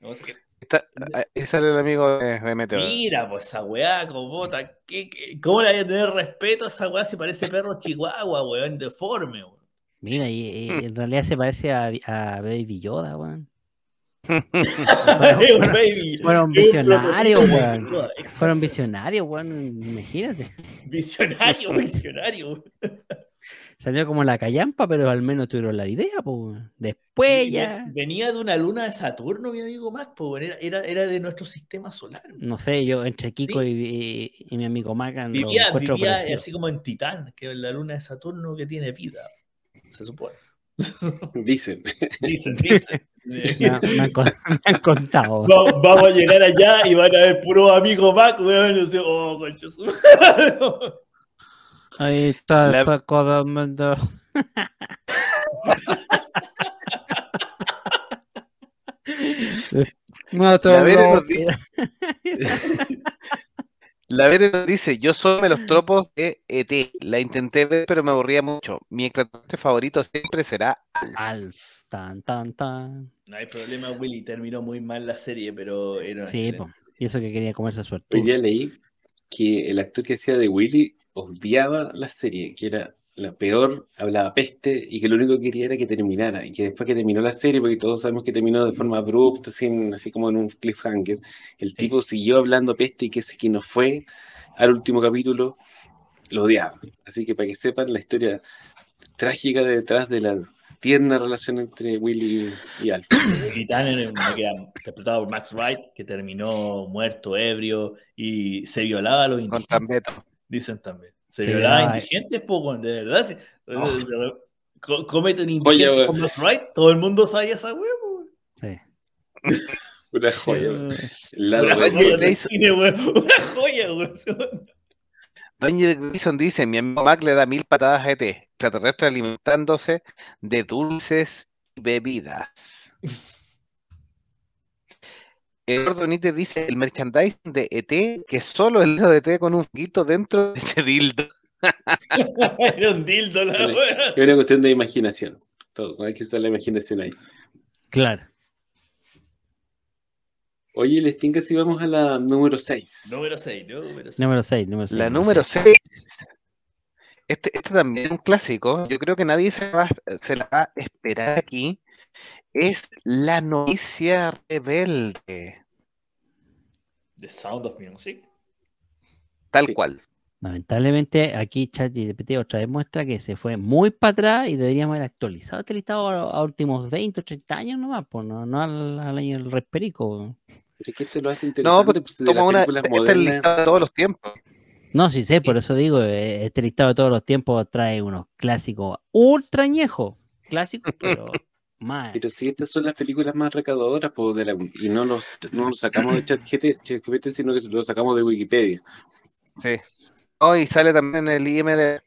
No sé qué. está- ahí sale el amigo de, de Meteor. Mira, pues esa weá, cobota. ¿qué, qué, cómo le hay que tener respeto a esa weá si parece perro chihuahua, weón? Deforme, weón. Mira, y, y en realidad se parece a, a Baby Yoda, weón. Baby. Fueron visionarios, weón. Fueron visionarios, weón. Imagínate. Visionario, visionario. Salió como la callampa, pero al menos tuvieron la idea, pues. Después ya. Venía de una luna de Saturno, mi amigo Mac, era, era, era de nuestro sistema solar. No sé, yo entre Kiko Sí. y, y- y mi amigo lo Vivía, vivía así como en Titán, que es la luna de Saturno que tiene vida, se supone. Dicen. Dicen, dicen. Me, han- me han, con- me han contado. Va- Vamos a llegar allá y van a ver puro amigo Mac, weón. No sé, oh. Ahí está La- el saco de. No te La Vere nos dice- La Vere nos dice, yo me los tropos de ET. La intenté ver, pero me aburría mucho. Mi extraterrestre favorito siempre será Alf. Tan, tan, tan. No hay problema, Willy. Terminó muy mal la serie, pero era Sí, po. Y eso que quería comerse su Hoy tortuga. día leí que el actor que hacía de Willy odiaba la serie, que era la peor, hablaba peste y que lo único que quería era que terminara. Y que después que terminó la serie, porque todos sabemos que terminó de forma abrupta, sin, así como en un cliffhanger, el tipo siguió hablando peste y que ese que no fue al último capítulo lo odiaba. Así que para que sepan la historia trágica detrás de la tierna relación entre Willy y Alf. Interpretado por Max Wright, que terminó muerto, ebrio y se violaba a los con indígenas. Tambeto. Dicen también. Se Se violaba a indigentes, weón, de verdad. sí. Oh. Co- Comete un indigente con Max Wright, todo el mundo sabía esa huevo. Sí. Una joya. Eh, El lado Una joya Grayson. cine. Una joya, weón. Ranger Grayson dice, mi amigo Mac le da mil patadas a ET. Extraterrestre alimentándose de dulces y bebidas. Eduardo Nite dice, el merchandising de ET, que solo el dedo de ET con un guito dentro de ese dildo. Era un dildo la. Es una cuestión de imaginación. Todo, hay que usar la imaginación ahí. Claro. Oye, les tinca si vamos a la número 6. Número 6, número 6. Número 6, número 6. La número 6. Este, este también es un clásico. Yo creo que nadie se, va, se la va a esperar aquí. Es La novicia rebelde. The Sound of Music. Tal Sí. cual. Lamentablemente, aquí ChatGPT otra vez muestra que se fue muy para atrás y deberíamos haber actualizado este listado a, a últimos 20 o 30 años nomás, pues no, no al, al año del Resperico. Pero es que esto lo hace No, interesante. pues pues, de toma una. Este es el listado de todos los tiempos. No, sí sé, por eso digo, eh, este listado de todos los tiempos trae unos clásicos ultra añejos. Clásicos, pero más. Pero si estas son las películas más recaudadoras pues, de la- y no los, no los sacamos de ChatGPT, ChatGPT, sino que los sacamos de Wikipedia. Sí. Oh, y sale también en el IMD.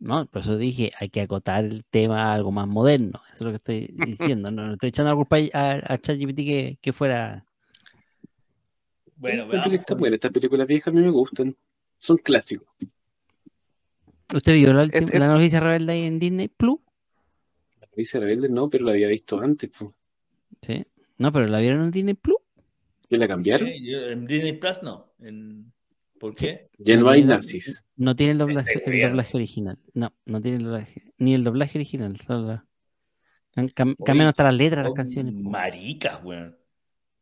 No, por eso dije, hay que acotar el tema a algo más moderno. Eso es lo que estoy diciendo. No, no estoy echando la culpa a, a ChatGPT que, que fuera. Bueno, está buena. Estas películas viejas a mí me gustan. Son clásicos. ¿Usted vio la, la noticia rebelde ahí en Disney Plus? La Alicia Rebelde no, pero la había visto antes. po. Sí. No, pero la vieron en Disney Plus. ¿Que la cambiaron? Sí, yo- En Disney Plus no. En- ¿Por Sí. qué? Ya no hay nazis. No tiene el doblaje, Está el bien. doblaje original. No, no tiene el doblaje. Ni el doblaje original. Solo la- cam- cambian hasta las letras de las canciones. Maricas, weón.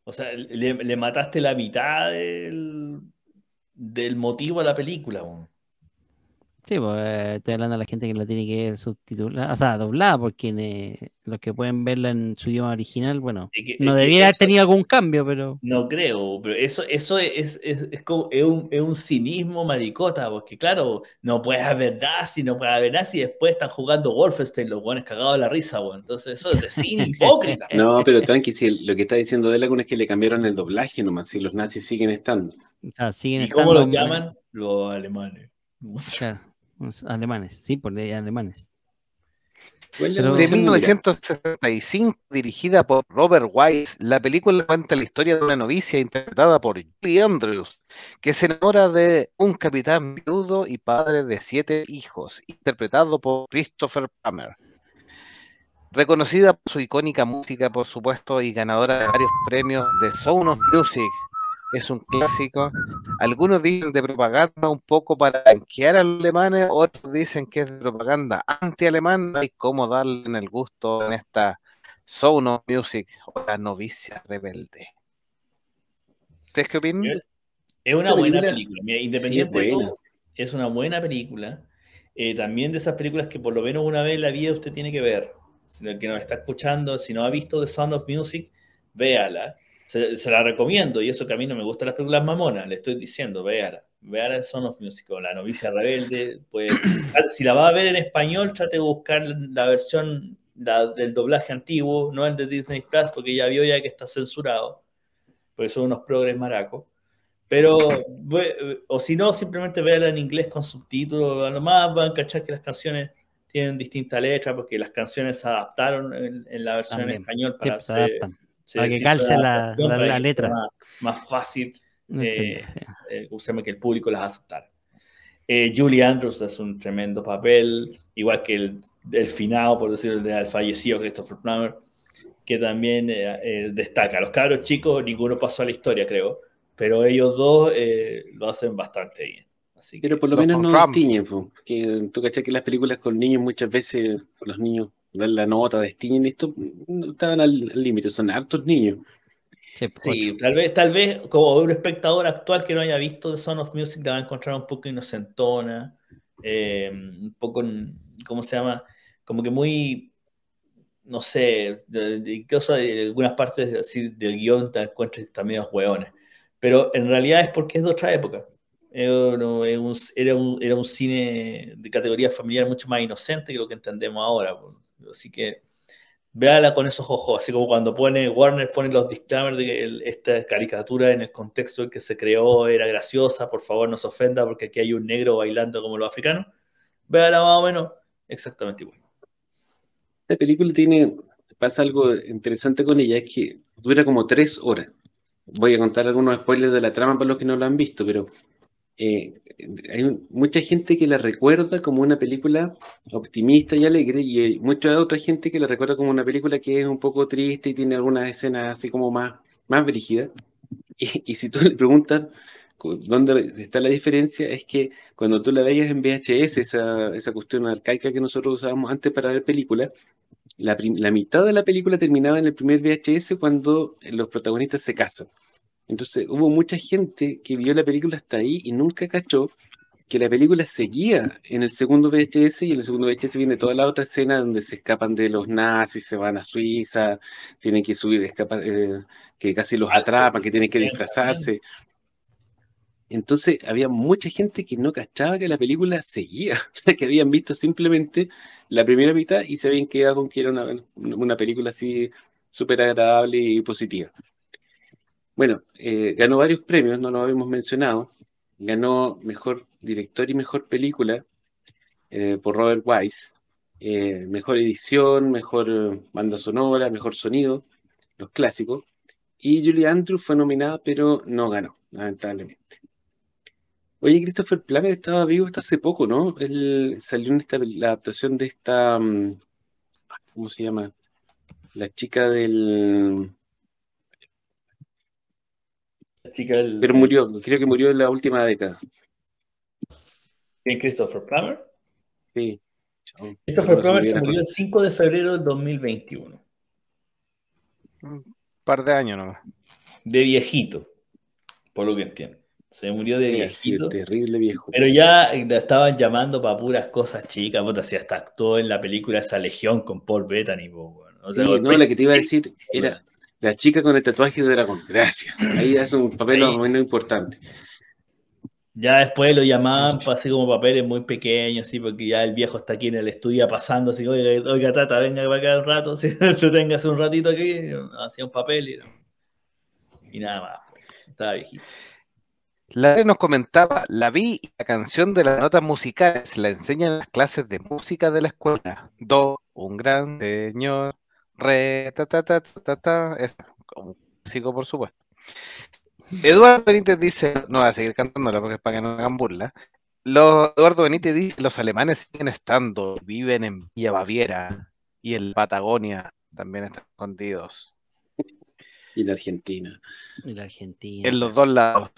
O sea, le, le mataste la mitad del, del motivo a la película, weón. Sí, pues eh, estoy hablando de la gente que la tiene que ver subtitulada, o sea, doblada, porque eh, los que pueden verla en su idioma original, bueno, Es que- no es debiera haber tenido algún cambio, pero No creo, pero eso, eso es, es, es como, es, un, es un cinismo maricota, porque claro, no puedes haber nazi, no puedes haber nazi, y después están jugando Wolfenstein, los buenos cagados de la risa, weón. Entonces eso es de cine hipócrita. No, pero tranqui, si el- lo que está diciendo Delagun es que le cambiaron el doblaje nomás, si los nazis siguen estando. o sea, siguen ¿Y cómo los llaman? Los alemanes. claro, los alemanes, sí, por ley alemanes. Pero- De echar una mirada. 1965, dirigida por Robert Wise, la película cuenta la historia de una novicia interpretada por Julie Andrews, que se enamora de un capitán viudo y padre de siete hijos, interpretado por Christopher Plummer. Reconocida por su icónica música, por supuesto, y ganadora de varios premios de Sound of Music, es un clásico. Algunos dicen de propaganda un poco para blanquear a los alemanes, otros dicen que es de propaganda anti-alemán. No hay cómo darle en el gusto en esta Sound of Music o la novicia rebelde. ¿Ustedes qué opinan? Es una buena película- película. Mira, Sí, independiente es de buena. todo, es una buena película. Eh, también de esas películas que por lo menos una vez en la vida usted tiene que ver. Si el que nos está escuchando, si no ha visto The Sound of Music, véala. Se, se la recomiendo. Y eso que a mí no me gustan las películas mamonas, le estoy diciendo, véala. Véala Sound of Music o La novicia rebelde. Pues, si la va a ver en español, trate de buscar la versión la del doblaje antiguo, no el de Disney Plus, porque ya vio ya que está censurado. Porque son unos progres maracos. Pero, o si no, simplemente véala en inglés con subtítulos. A lo más van a cachar que las canciones tienen distinta letra porque las canciones se adaptaron en, en la versión También. en español Sí, para, se hacer- adaptan. Se- para que calce la- la- la que letra. Más, más fácil No Eh, sí. eh, que el público las aceptara. Eh, Julie Andrews es un tremendo papel, igual que el, el finado, por decirlo, del fallecido Christopher Plummer, que también eh, eh, destaca. Los cabros chicos, ninguno pasó a la historia, creo, pero ellos dos eh, lo hacen bastante bien. Así que, Pero por lo menos no Trump. destiñen, po, que tú cachai que las películas con niños muchas veces los niños dan la nota, destiñen esto, no estaban al límite, son hartos niños. Sí, pues, sí, tal vez, tal vez como un espectador actual que no haya visto The Son of Music la va a encontrar un poco inocentona, eh, un poco, ¿cómo se llama? Como que muy, no sé, de, de- incluso de algunas partes así, del guion te encuentras también los hueones. Pero en realidad es porque es de otra época. Un, era un- era un cine de categoría familiar mucho más inocente que lo que entendemos ahora. pues. Así que véala con esos ojos, así como cuando pone Warner pone los disclaimers de que esta caricatura en el contexto en que se creó era graciosa, por favor no se ofenda porque aquí hay un negro bailando como los africanos. Véala más o menos exactamente igual. Esta película tiene, pasa algo interesante con ella, es que dura como tres horas. Voy a contar algunos spoilers de la trama para los que no lo han visto, pero eh, hay mucha gente que la recuerda como una película optimista y alegre, y hay mucha otra gente que la recuerda como una película que es un poco triste y tiene algunas escenas así como más, más brígidas. Y, y si tú le preguntas dónde está la diferencia, es que cuando tú la veías en VHS, esa, esa cuestión arcaica que nosotros usábamos antes para ver películas, la, la mitad de la película terminaba en el primer VHS cuando los protagonistas se casan. Entonces hubo mucha gente que vio la película hasta ahí y nunca cachó que la película seguía en el segundo VHS y en el segundo VHS viene toda la otra escena donde se escapan de los nazis, se van a Suiza, tienen que subir, eh, que casi los atrapan, que tienen que disfrazarse. Entonces había mucha gente que no cachaba que la película seguía, o sea, que habían visto simplemente la primera mitad y se habían quedado con que era una, una película así súper agradable y positiva. Bueno, eh, ganó varios premios, no lo habíamos mencionado. ganó mejor director y mejor película eh, por Robert Wise. Eh, mejor edición, mejor banda sonora, mejor sonido, los clásicos. Y Julie Andrews fue nominada, pero no ganó, lamentablemente. Oye, Christopher Plummer estaba vivo hasta hace poco, ¿no? Él salió en esta, la adaptación de esta, mm, ¿cómo se llama? La chica del... La chica del- Pero murió, creo que murió en la última década. ¿Quién, Christopher Plummer? Sí. Christopher No, Plummer se murió el 5 de febrero del 2021. Un par de años nomás. De viejito, por lo que entiendo. Se murió de. Sí, viejito. terrible viejo. Pero ya la estaban llamando para puras cosas chicas, puta, si hasta actuó en la película esa Legión con Paul Bettany, po. O sea, Sí, no, la que te iba a decir era la chica con el tatuaje de dragón. Gracias. Ahí hace un papel más o menos importante. Ya después lo llamaban para así como papeles muy pequeños, así, porque ya el viejo está aquí en el estudio pasando, así, oiga, oiga, tata, venga para acá un rato, si se tengas un ratito aquí, hacía un papel y, y nada más. Estaba viejito. La nos comentaba, la vi y la canción de las notas musicales la enseñan en las clases de música de la escuela. Do, un gran señor, re, ta, ta, ta, ta, ta, ta. Es un clásico, por supuesto. Eduardo Benítez dice, no voy a seguir cantándola porque es para que no me hagan burla. Los, Eduardo Benítez dice, los alemanes siguen estando, viven en Villa Baviera y en Patagonia también están escondidos. Y la Argentina. Y la Argentina. En los dos lados.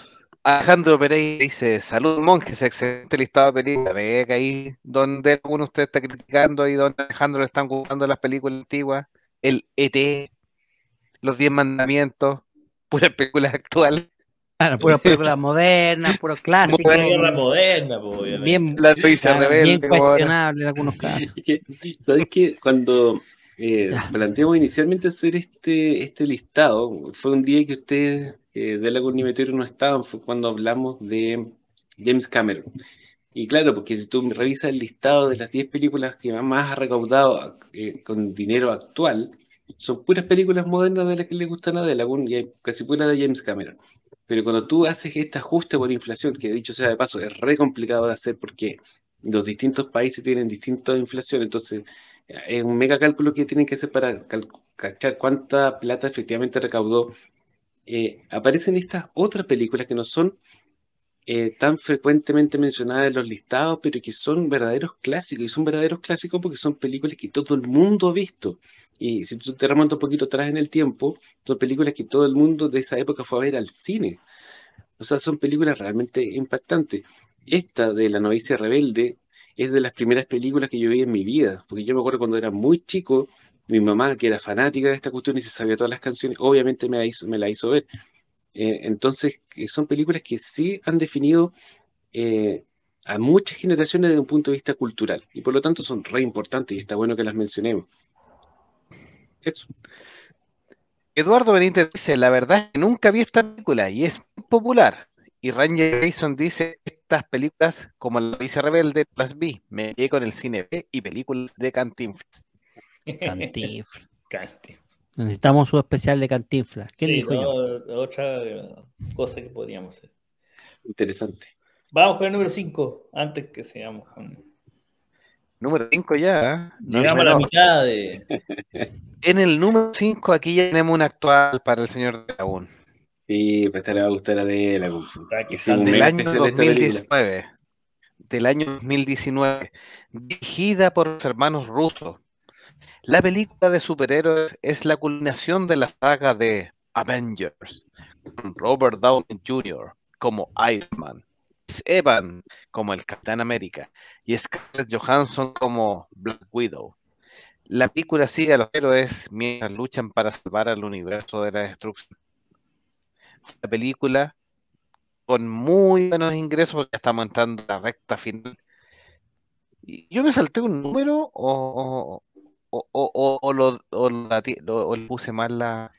Alejandro Pereira dice, salud monjes, excelente listado de películas. Ve que ahí donde alguno de ustedes está criticando y don Alejandro le están gustando las películas antiguas. El ET, los Diez Mandamientos, puras películas actuales. Claro, puras películas modernas, puros clásicos. Moderna, po, obviamente. Bien, La novicia claro, rebelde. bien cuestionable en algunos casos. ¿Sabes qué? Cuando eh, planteamos inicialmente hacer este, este listado, fue un día que ustedes eh, de la Meteoro no estaban, fue cuando hablamos de James Cameron. Y claro, porque si tú revisas el listado de las 10 películas que más ha recaudado eh, con dinero actual, son puras películas modernas de las que le gustan a hay casi pura de James Cameron. Pero cuando tú haces este ajuste por inflación, que dicho sea de paso, es re complicado de hacer porque los distintos países tienen distinta inflación, entonces es un mega cálculo que tienen que hacer para cachar cuánta plata efectivamente recaudó. Eh, aparecen estas otras películas que no son eh, tan frecuentemente mencionadas en los listados, pero que son verdaderos clásicos, y son verdaderos clásicos porque son películas que todo el mundo ha visto. Y si tú te remontas un poquito atrás en el tiempo, son películas que todo el mundo de esa época fue a ver al cine. O sea, son películas realmente impactantes. Esta de La novicia rebelde es de las primeras películas que yo vi en mi vida, porque yo me acuerdo cuando era muy chico, mi mamá, que era fanática de esta cuestión y se sabía todas las canciones, obviamente me la hizo, me la hizo ver. Eh, entonces, son películas que sí han definido eh, a muchas generaciones desde un punto de vista cultural, y por lo tanto son re importantes y está bueno que las mencionemos. Eso. Eduardo Benítez dice, la verdad es que nunca vi esta película y es muy popular. Y Ranger Grayson dice, estas películas como La Vice Rebelde las vi, me quedé con el cine B y películas de Cantinflas. Cantinflas. Canti. Necesitamos un especial de Cantinflas. ¿Quién Sí, dijo no, yo? Otra eh, cosa que podríamos hacer. Interesante. Vamos con el número 5, antes que sigamos con. Número 5 ya. ¿eh? No Llegamos a la mitad de. En el número 5 aquí ya tenemos un actual para el señor Dragón. Sí, pues esta le va a gustar a de la Del año especial de esta película. 2019. Del año 2019. Dirigida por los hermanos rusos. La película de superhéroes es la culminación de la saga de Avengers. Con Robert Downey Jr. como Iron Man. Chris como el Capitán América. Y Scarlett Johansson como Black Widow. La película sigue a los héroes mientras luchan para salvar al universo de la destrucción. La película con muy buenos ingresos porque estamos entrando a la recta final. Yo me salté un número o, o, o, o- o lo, o la o le puse mal la...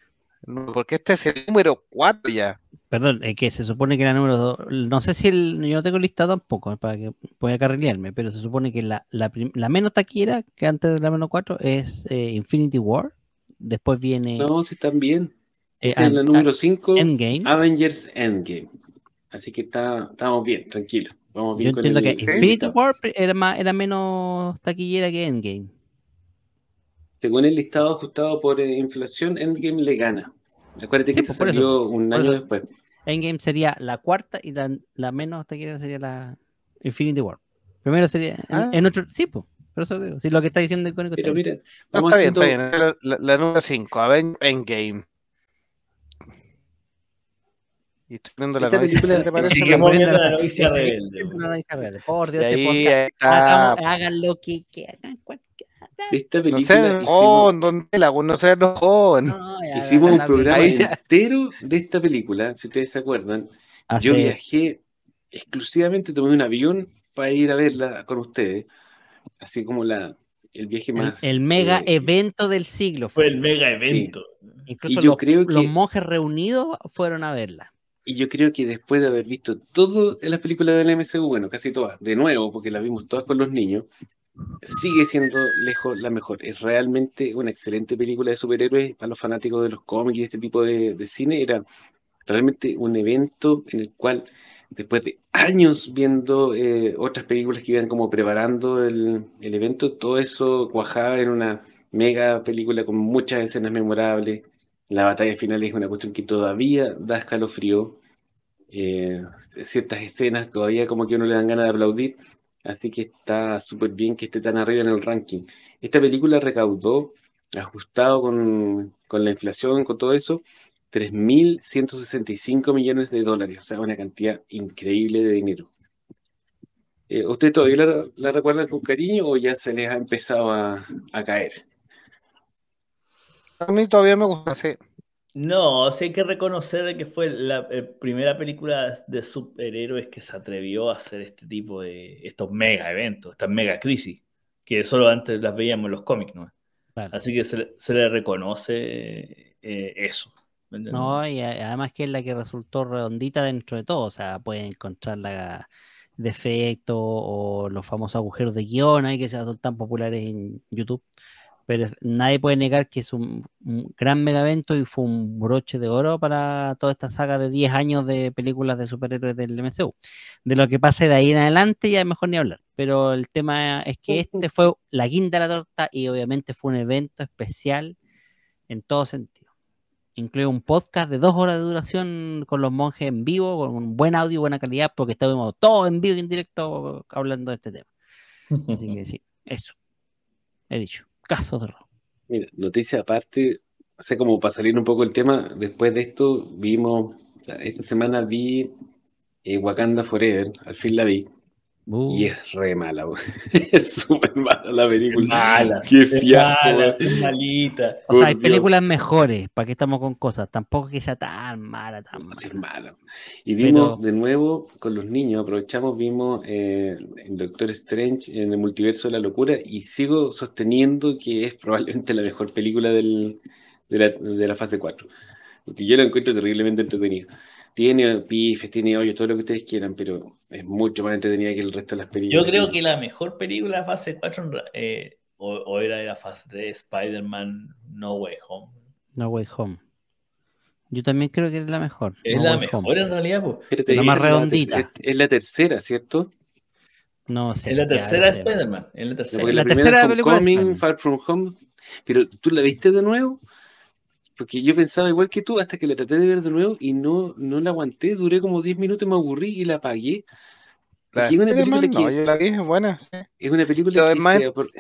Porque este es el número 4 ya. Perdón, es que se supone que la número 2. No sé si el, yo no tengo listado tampoco, para que pueda carrilearme, pero se supone que la, la, prim- la menos taquera que antes de la menos 4 es eh, Infinity War. Después viene No, sí, están bien. eh, Esta es la número 5, Endgame. Avengers Endgame. Así que está, estamos bien, tranquilos. Vamos Yo bien con entiendo el- que Infinity. War era, más, era menos taquillera que Endgame. Según el listado ajustado por eh, inflación, Endgame le gana. Acuérdate Sí, que pues, este eso, salió un por año eso. después. Endgame sería la cuarta y la, la menos taquillera sería la Infinity War. Primero sería en, Ah. en otro. Sí, pues. Por eso digo. Sí, lo que está diciendo Icónico está Pero mira, No, vamos está bien, está bien. La, la- la número 5, Avengers Endgame. Y estoy viendo la noticia, película- ¿qué te parece? Poniendo viendo la noticia sí, rebelde. Por Dios, este ahí podcast, está. hagamos- hagan lo que, que hagan. De esta No película sé, hicimos, oh, ¿dónde la no sé, no, oh, no. No, ya, hicimos un la- programa entero de esta película, si ustedes se acuerdan. Yo viajé exclusivamente, tomé un avión para ir a verla con ustedes. Así como la, el viaje el, más. el mega eh, evento del siglo. Fue el mega evento. Incluso Y yo los, creo los que- monjes reunidos fueron a verla. Y yo creo que después de haber visto todas las películas del MCU, bueno, casi todas, de nuevo, porque las vimos todas con los niños, sigue siendo lejos la mejor. Es realmente una excelente película de superhéroes para los fanáticos de los cómics y este tipo de, cine. Era realmente un evento en el cual, después de años viendo eh, otras películas que iban como preparando el, el evento, todo eso cuajaba en una mega película con muchas escenas memorables. La batalla final es una cuestión que todavía da escalofrío. Eh, ciertas escenas todavía como que uno le dan ganas de aplaudir. Así que está súper bien que esté tan arriba en el ranking. Esta película recaudó, ajustado con, con la inflación, con todo eso, 3.165 millones de dólares. O sea, una cantidad increíble de dinero. Eh, ¿Usted todavía la, la recuerdan con cariño o ya se les ha empezado a, a caer? A mí todavía me gusta, sí. No, sí hay que reconocer que fue la eh, primera película de superhéroes que se atrevió a hacer este tipo de estos mega eventos, estas mega crisis, que solo antes las veíamos en los cómics, ¿no? Claro. Así que se, le- se le reconoce eh, eso. No, y además que es la que resultó redondita dentro de todo. O sea, pueden encontrarla defectos o los famosos agujeros de guion ahí que se son tan populares en YouTube. Pero nadie puede negar que es un, un gran mega evento y fue un broche de oro para toda esta saga de 10 años de películas de superhéroes del MCU. De lo que pase de ahí en adelante ya es mejor ni hablar. Pero el tema es que este fue la quinta de la torta y obviamente fue un evento especial en todo sentido. Incluye un podcast de dos horas de duración con los monjes en vivo, con un buen audio y buena calidad, porque estábamos todos en vivo y en directo hablando de este tema. Así que sí, eso. He dicho. Caso de horror. Mira, noticia aparte, o sea, como para salir un poco el tema, después de esto vimos, esta semana vi eh, Wakanda Forever, al fin la vi, Uh, y es re mala, weón. es súper mala la película. Mala. Qué Es fiasco, mala, weón. es malita. o sea, hay Dios. películas mejores, ¿para qué estamos con cosas? Tampoco es que sea tan mala, tan sí es mala. mala. Y vimos Pero- de nuevo con los niños, aprovechamos, vimos eh, en Doctor Strange en el multiverso de la locura y sigo sosteniendo que es probablemente la mejor película del- de, la, de la fase 4. Porque yo la encuentro terriblemente entretenida. Tiene pifes, tiene hoyos, todo lo que ustedes quieran, pero es mucho más entretenida que el resto de las películas. Yo creo que la mejor película de fase 4 en ra- eh, o, o era de la fase 3, Spider-Man No Way Home. No Way Home. Yo también creo que es la mejor. Es No la mejor Home. en realidad, pues. La más redondita. Es, es la tercera, ¿cierto? No sé. Es la tercera de. Spider-Man. Es la tercera. La la, tercera película. Far From Home. Pero tú la viste de nuevo, porque yo pensaba igual que tú hasta que la traté de ver de nuevo y no, no la aguanté. Duré como 10 minutos, me aburrí y la apagué. La es una película no, que yo la vi, es buena, sí. es una película Pero que además- se apor-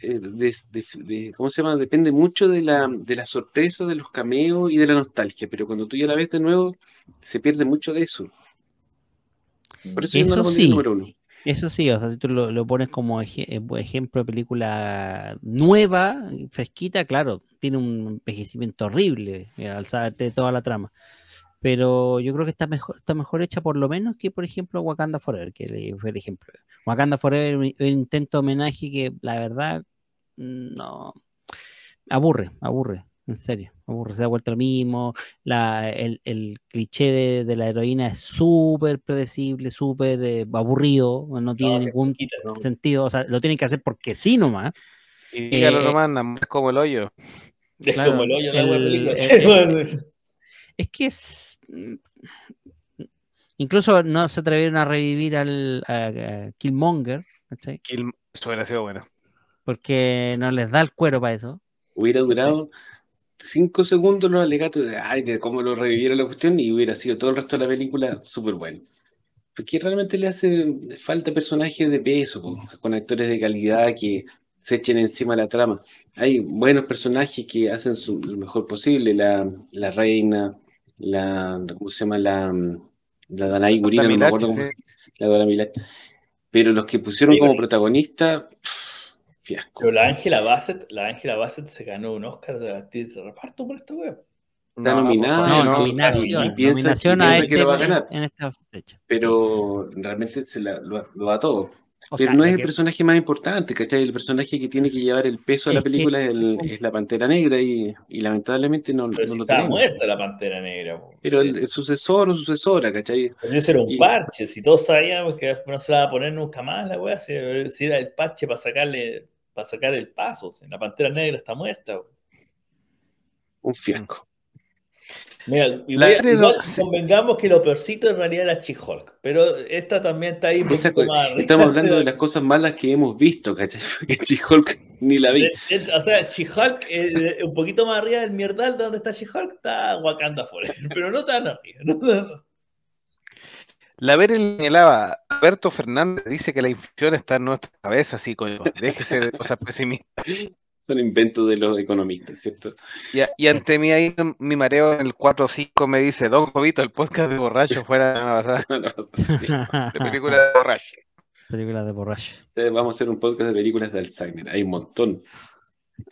eh, de- de- de- ¿cómo se llama? Depende mucho de la, de la sorpresa, de los cameos y de la nostalgia. Pero cuando tú ya la ves de nuevo, se pierde mucho de eso. Por eso, yo no Eso la pondría sí. número uno. Eso sí, o sea, si tú lo, pones como eh, ejemplo de película nueva, fresquita, claro, tiene un envejecimiento horrible eh, al saberte toda la trama. Pero yo creo que está mejor, está mejor hecha por lo menos que, por ejemplo, Wakanda Forever, que fue el ejemplo. Wakanda Forever, un, un intento de homenaje que la verdad mm, no aburre, aburre, en serio, aburre, se da vuelta lo mismo. La, el, el cliché de, de la heroína es súper predecible, súper eh, aburrido, no tiene ningún quita. ¿no? sentido, o sea, lo tienen que hacer porque sí nomás. Y dígalo Eh, nomás, más como el hoyo. Es Claro, como el hoyo de la película. el- Sí, el- bueno. Es que es, Incluso no se atrevieron a revivir al a- a Killmonger, ¿cachai? Kill- Eso hubiera sido bueno. Porque no les da el cuero para eso. Hubiera durado cinco segundos los alegatos de, ay, de cómo lo reviviera la cuestión y hubiera sido todo el resto de la película súper bueno. Porque realmente le hace falta personajes de peso, con actores de calidad que se echen encima la trama. Hay buenos personajes que hacen su, lo mejor posible, la, la reina, la, ¿cómo se llama? La, la Danai Gurira, no me acuerdo cómo- sí. la Dora Milaje. Pero los que pusieron Sí, como protagonista, pff, fiasco. Pero la Ángela Bassett, la Ángela Bassett se ganó un Oscar de actriz de reparto por esta wea. Está nominada, No, no, nominación. y piensa- nominación y a piensa que este lo va a ganar. en esta fecha. pero realmente se la- lo, lo da todo. O pero sea, no es lo el que- personaje más importante, ¿cachai? El personaje que tiene que llevar el peso de la Es que- película es, el- es la Pantera Negra y, y lamentablemente no, Pero no si lo está tenemos. muerta la Pantera Negra. po. Pero Sí. el, el sucesor o sucesora, ¿cachai? Pero ese era un y- parche, si todos sabíamos que no se la va a poner nunca más la wea, si, si era el parche para sacarle, para sacar el paso, si la pantera negra está muerta. Un fiasco. Mira, igual, no- convengamos que lo peorcito en realidad era She-Hulk, pero esta también está ahí un Esa poquito co- más arriba. Estamos hablando de las cosas malas que hemos visto, ¿cachai? Porque She-Hulk ni la vi. De- de- O sea, She-Hulk, eh, eh, un poquito más arriba del mierdal donde está She-Hulk, está Wakanda Forever, pero no tan arriba. ¿no? La Vera señalaba, Alberto Fernández dice que la inflación está en nuestra cabeza, así coño, déjese de cosas pesimistas. Son inventos de los economistas, ¿cierto? Y, a- y ante mí ahí mi mareo en el 4 o 5 me dice, Don Jovito, el podcast de borracho fuera de la semana pasada, No, no, sí. de película de borracho. Película de borracho. Vamos a hacer un podcast de películas de Alzheimer. Hay un montón.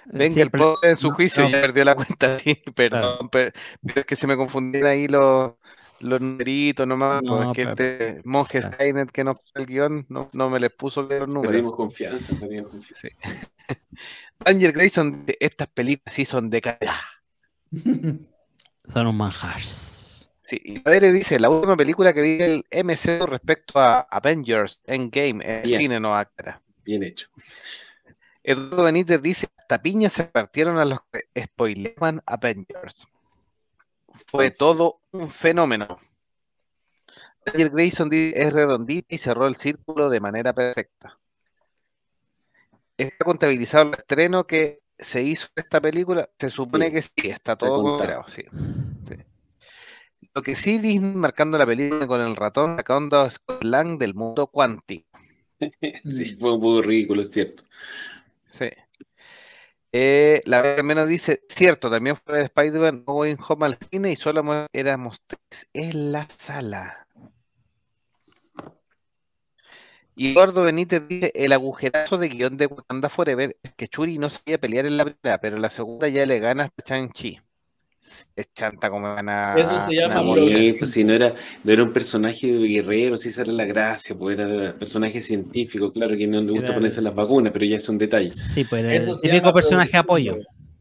Venga, Sí, el pero- en su no, juicio no. ya perdió la cuenta, sí, perdón, pe- pero es que se me confundieron ahí los, los numeritos nomás, No, porque pero- este monje claro. Skynet que nos puso el guion no, no me les puso los números. Perdimos confianza, perdimos confianza. Ranger Grayson, dice, estas películas sí son de calidad. Son un manjars. Sí, y Pérez dice, la última película que vi del MCU respecto a Avengers Endgame en el Bien. cine no aclara. Bien hecho. Eduardo Benítez dice, hasta piñas se partieron a los que spoileaban Avengers. Fue todo un fenómeno. Roger Grayson dice, es redondita y cerró el círculo de manera perfecta. Está contabilizado el estreno que se hizo de esta película. Se supone Sí, que sí, está todo sí. sí. Lo que sí Disney marcando la película con el ratón sacando a Scott Lang del mundo cuántico. Sí, fue un poco ridículo, es cierto. Sí. Eh, la verdad menos dice, cierto, también fue de Spider-Man No Way Home al cine y solo mo- éramos tres en la sala. Y Eduardo Benítez dice, el agujerazo de guion de Wakanda Forever es que Churi no sabía pelear en la primera, pero en la segunda ya le gana hasta Chang-Chi. Es chanta como van a... Eso se llama a Sí, morir. pues si no era, no era un personaje guerrero, si esa era la gracia, pues era personaje científico, claro que no le gusta Era- ponerse las vacunas, pero ya es un detalle. Sí, pues era Eso el típico personaje apoyo.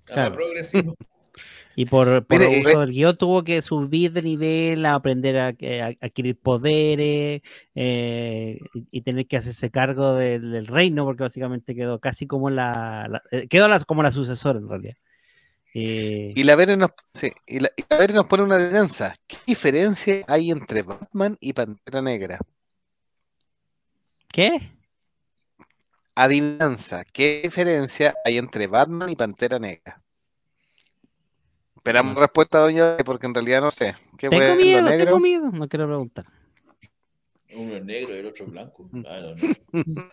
Claro. progresivo. Y por, por Mire, uso re- del guion tuvo que subir de nivel, a aprender a, a- a adquirir poderes eh, y, y tener que hacerse cargo del, del reino, porque básicamente quedó casi como la, la- eh, quedó la- como la sucesora en realidad. Eh, Y la Vere nos, sí, y la, y la Vere nos pone una adivinanza. ¿Qué diferencia hay entre Batman y Pantera Negra? ¿Qué? Adivinanza. ¿Qué diferencia hay entre Batman y Pantera Negra? Esperamos No. respuesta, doña, porque en realidad no sé. ¿Qué Tengo miedo, negro? tengo miedo, no quiero preguntar. Uno es negro y el otro es blanco. Ah, no, no.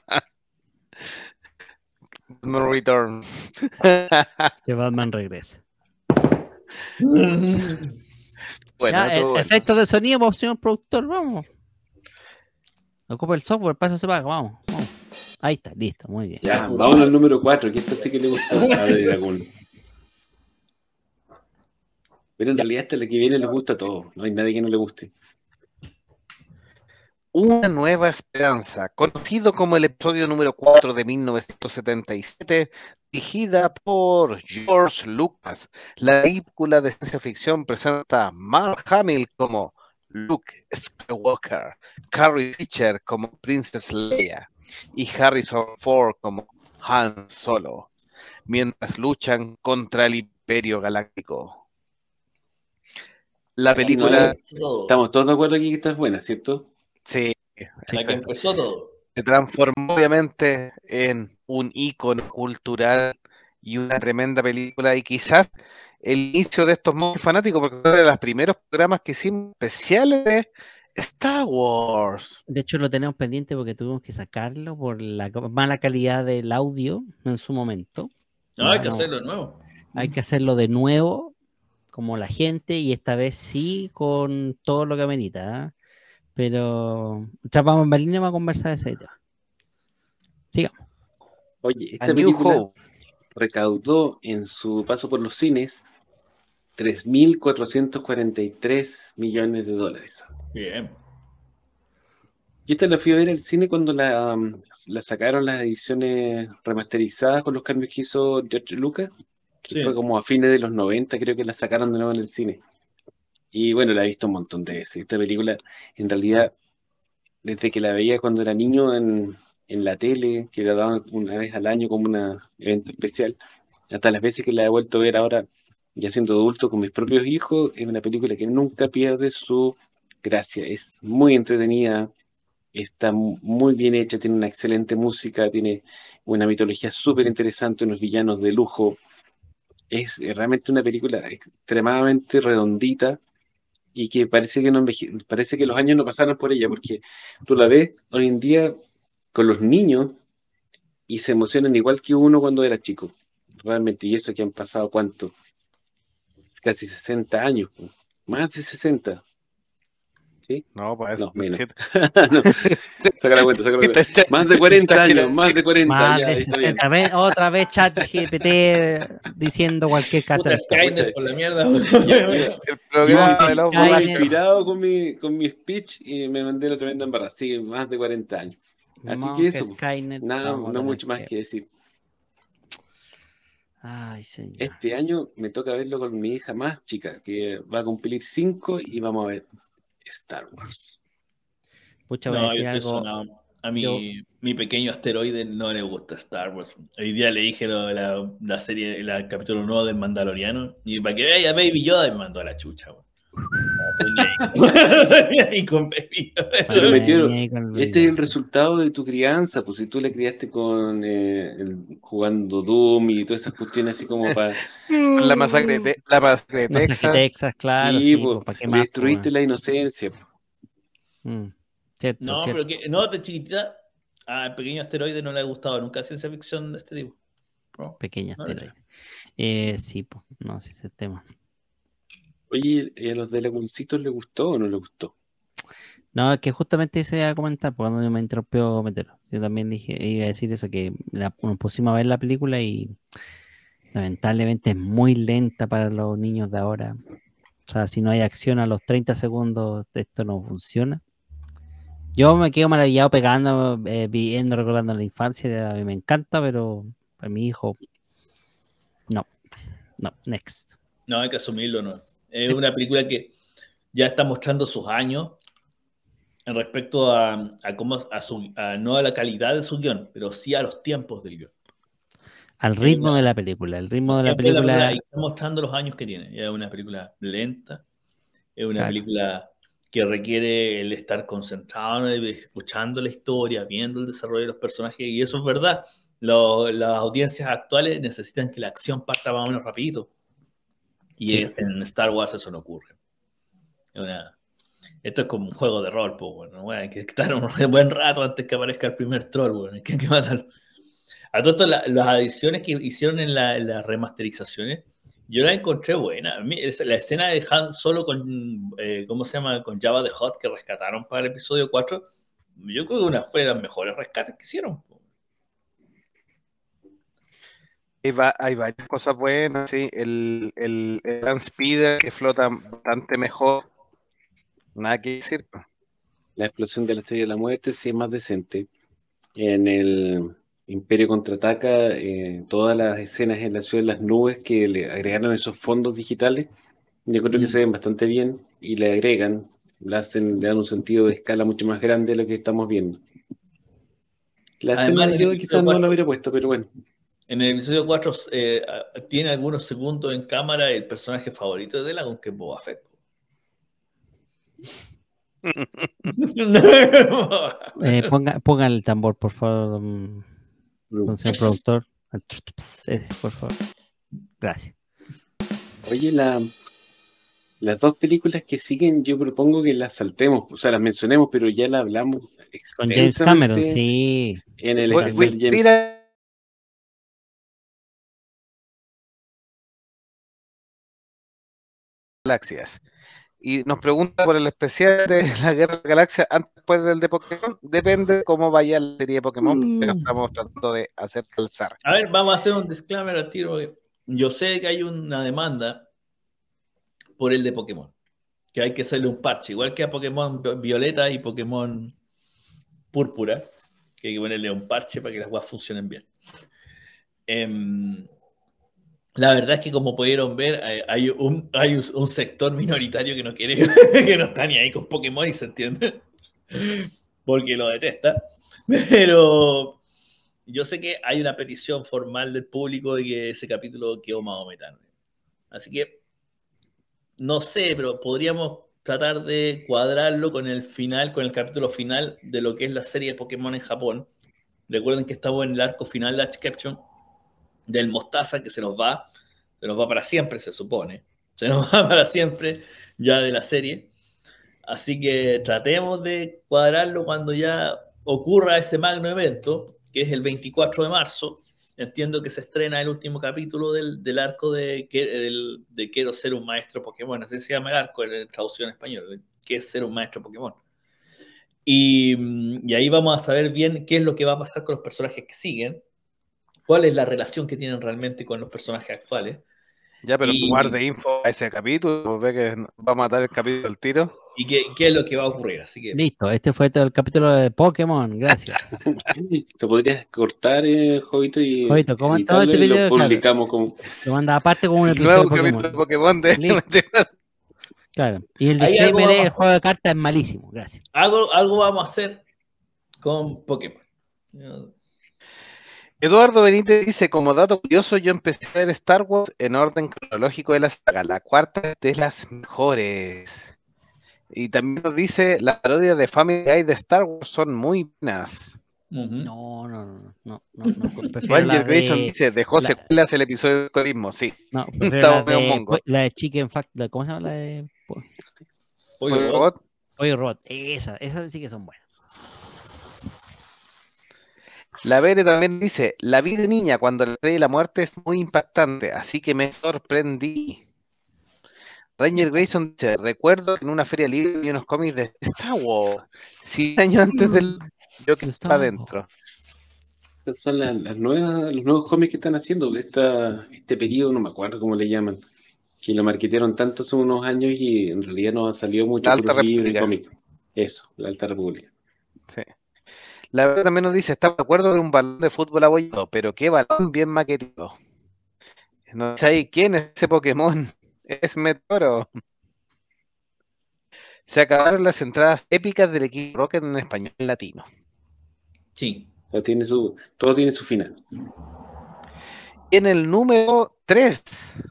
No return. Que Batman regrese. bueno, Ya, e- bueno. efectos de sonido, pues, señor productor, vamos. Ocupa el software, paso se paga, vamos, vamos. Ahí está, listo, muy bien. Ya, vámonos al número 4, que esta sí que le gustó a Dragón. Pero en realidad esta la que viene le gusta a todos, no hay nadie que no le guste. Una nueva esperanza, conocido como el episodio número 4 de 1977, dirigida por George Lucas. La película de ciencia ficción presenta a Mark Hamill como Luke Skywalker, Carrie Fisher como Princess Leia y Harrison Ford como Han Solo, mientras luchan contra el Imperio Galáctico. La película. Estamos todos de acuerdo aquí que esta es buena, ¿cierto? Sí, La que empezó todo. se transformó obviamente en un ícono cultural y una tremenda película y quizás el inicio de estos monjes fanáticos, porque fue de los primeros programas que hicimos especiales de Star Wars. De hecho, lo tenemos pendiente porque tuvimos que sacarlo por la mala calidad del audio en su momento. No, hay que hacerlo de nuevo. Hay que hacerlo de nuevo, como la gente, y esta vez sí con todo lo que amerita. ¿ah? Pero ya vamos en Berlín vamos a conversar ese tema. Sigamos. Oye, esta película Hope. recaudó en su paso por los cines 3.443 millones de dólares. Bien. Yo esta la fui a ver al cine cuando la, um, la sacaron las ediciones remasterizadas con los cambios que hizo George Lucas, que Sí. fue como a fines de los 90, creo que la sacaron de nuevo en el cine. Y bueno, la he visto un montón de veces. Esta película, en realidad, desde que la veía cuando era niño en, en la tele, que la daban una vez al año como un evento especial, hasta las veces que la he vuelto a ver ahora, ya siendo adulto, con mis propios hijos, es una película que nunca pierde su gracia. Es muy entretenida, está mu- muy bien hecha, tiene una excelente música, tiene una mitología súper interesante, unos villanos de lujo. Es eh, realmente una película extremadamente redondita y que parece que no parece que los años no pasaron por ella, porque tú la ves hoy en día con los niños y se emocionan igual que uno cuando era chico. Realmente, y eso que han pasado cuánto? Casi 60 años, más de 60. No, pues No, menos. no, saca la cuenta, saca la cuenta. Está- Más de 40 exagera- años, más de 40, Más ya, de está bien. 60. Ve- Otra vez chat GPT diciendo cualquier cosa. Puta Skynet por la mierda. El programa de los inspirado con mi, con mi speech y me mandé la tremenda embarrada. Sí, más de 40 años. Así que Monje, eso, Skynet, Nada, no tener mucho más que decir. Ay, señor. Este año me toca verlo con mi hija más chica, que va a cumplir 5 y vamos a ver Star Wars. Pucha, No, decir algo. sonado. A mi, Yo- mi pequeño asteroide no le gusta Star Wars. Hoy día le dije lo de la, la serie, el capítulo nuevo del Mandaloriano. Y para que vea Baby Yoda me mandó a la chucha. weón. No, con Este es el resultado de tu crianza, pues si tú la criaste con eh, el- jugando Doom y todas esas cuestiones así como para... La masacre de, la masacre de No sé, Texas. que Texas, claro. Sí, Sí, pues, ¿para qué le más? destruiste pues, la inocencia. mm, Cierto, No, cierto. pero que, no, de chiquitita, al pequeño asteroide no le ha gustado nunca ciencia ficción de este tipo. No. Pequeña No, asteroide. Eh, sí, pues, no sé ese tema. Oye, ¿y a los de Laguncitos le gustó o no le gustó? No, es que justamente eso iba a comentar, por cuando me interrumpió Metero. Yo también dije, iba a decir eso, que la, nos pusimos a ver la película y lamentablemente es muy lenta para los niños de ahora. O sea, si no hay acción a los 30 segundos, esto no funciona. Yo me quedo maravillado pegando, eh, viendo, recordando la infancia, a mí me encanta, pero para mi hijo, no, no, next. No, hay que asumirlo, no. Es Sí. una película que ya está mostrando sus años en respecto a, a cómo, a su, a- no a la calidad de su guion, pero sí a los tiempos del guion. Al ritmo de la película, el ritmo de la de película. y está mostrando los años que tiene. Es una película lenta, es una Claro. película que requiere el estar concentrado, escuchando la historia, viendo el desarrollo de los personajes, y eso es verdad. Lo- las audiencias actuales necesitan que la acción parta más o menos rapidito. Y Sí. en Star Wars eso no ocurre. Una- esto es como un juego de rol, pues, bueno, bueno, hay que estar un buen rato antes que aparezca el primer troll, bueno, hay que, matarlo. A todo esto, la- las adiciones que hicieron en, la- en las remasterizaciones, yo la encontré buena. A mí, esa- la escena de Han Solo con, eh, ¿cómo se llama? Con Java the Hot que rescataron para el episodio 4, yo creo que una fue de las mejores rescates que hicieron. po. Hay, va- hay varias cosas buenas, sí. El, el, el Land Speeder que flota bastante mejor. Nada que decir. La explosión de la Estrella de la Muerte sí es más decente. En el Imperio Contraataca, eh, todas las escenas en la ciudad de las nubes que le agregaron esos fondos digitales, yo creo que Mm. se ven bastante bien y le agregan, le, hacen, le dan un sentido de escala mucho más grande de lo que estamos viendo. La Además, escena yo quizás no la hubiera puesto, pero bueno. En el episodio 4 eh, tiene algunos segundos en cámara el personaje favorito de Delagon, que es Boba Fett. Eh, ponga, ponga el tambor, por favor, don, don señor productor. Ese, por favor. Gracias. Oye, la, las dos películas que siguen, yo propongo que las saltemos, o sea, las mencionemos, pero ya las hablamos Con James Cameron, sí. en el James mira, galaxias. Y nos pregunta por el especial de la Guerra de las Galaxias antes después del de Pokémon. Depende de cómo vaya la serie de Pokémon, Mm. estamos tratando de hacer calzar. A ver, vamos a hacer un disclaimer al tiro. porque Yo sé que hay una demanda por el de Pokémon. Que hay que hacerle un parche. Igual que a Pokémon Violeta y Pokémon Púrpura. Que hay que ponerle un parche para que las cosas funcionen bien. Em, la verdad es que como pudieron ver, hay, hay un, hay un, sector minoritario que no quiere, que no está ni ahí con Pokémon y se entiende. Porque lo detesta. Pero yo sé que hay una petición formal del público de que ese capítulo quedó maometano. Así que no sé, pero podríamos tratar de cuadrarlo con el final, con el capítulo final de lo que es la serie de Pokémon en Japón. Recuerden que estamos en el arco final de Ash Ketchum, del Mostaza que se nos va, se nos va para siempre, se supone. Se nos va para siempre ya de la serie. Así que tratemos de cuadrarlo cuando ya ocurra ese magno evento, que es el 24 de marzo. Entiendo que se estrena el último capítulo del, del arco de, del- de Quiero ser un maestro Pokémon. Así se llama el arco en traducción en español. ¿Qué es ser un maestro Pokémon? Y, mm, y ahí vamos a saber bien qué es lo que va a pasar con los personajes que siguen, cuál es la relación que tienen realmente con los personajes actuales. Ya, pero Y- guarde info a ese capítulo, ve que va a matar el capítulo al tiro. y qué, qué es lo que va a ocurrir. Así que Listo, este fue todo el capítulo de Pokémon. Gracias. Lo podrías cortar, eh, Jovito, y Jovito, ¿cómo este y lo video? Claro. publicamos como... Lo manda aparte como un episodio nuevo de capítulo de Pokémon. De. Claro. Y el disclaimer del juego de cartas es malísimo. Gracias. algo, algo vamos a hacer con Pokémon. Eduardo Benítez dice, como dato curioso, yo empecé a ver Star Wars en orden cronológico de la saga. La cuarta es de las mejores. Y también nos dice, las parodias de Family Guy de Star Wars son muy buenas. Ujú. No, no, no, no, no, no. Prefiero Ranger Grayson de, dice, dejó la- secuelas el episodio de alcoholismo. Sí, no, Estaba la medio de, mongo. la de Chicken Factory. ¿Cómo se llama la de Pollo Rod, Robot. Pollo Robot? Esa, esas sí que son buenas. La Bere también dice, la vida de niña cuando la estrella de la muerte es muy impactante, así que me sorprendí. Ranger Grayson dice, recuerdo que en una feria libre vi unos cómics de Star Wars, 100 años antes del yo que está adentro. Son las, las nuevas, los nuevos cómics que están haciendo. Esta, este periodo, no me acuerdo cómo le llaman, que lo marketearon tanto hace unos años y en realidad no ha salido mucho La Alta República. cómic. Eso, la Alta República. Sí. La Bere también nos dice, está de acuerdo con un balón de fútbol abollado, pero qué balón bien maquetado. No ahí, ¿quién es ese Pokémon? Es Metoro. Se acabaron las entradas épicas del equipo Rocket en español latino. Sí. Ya tiene su, todo tiene su final. En el número 3,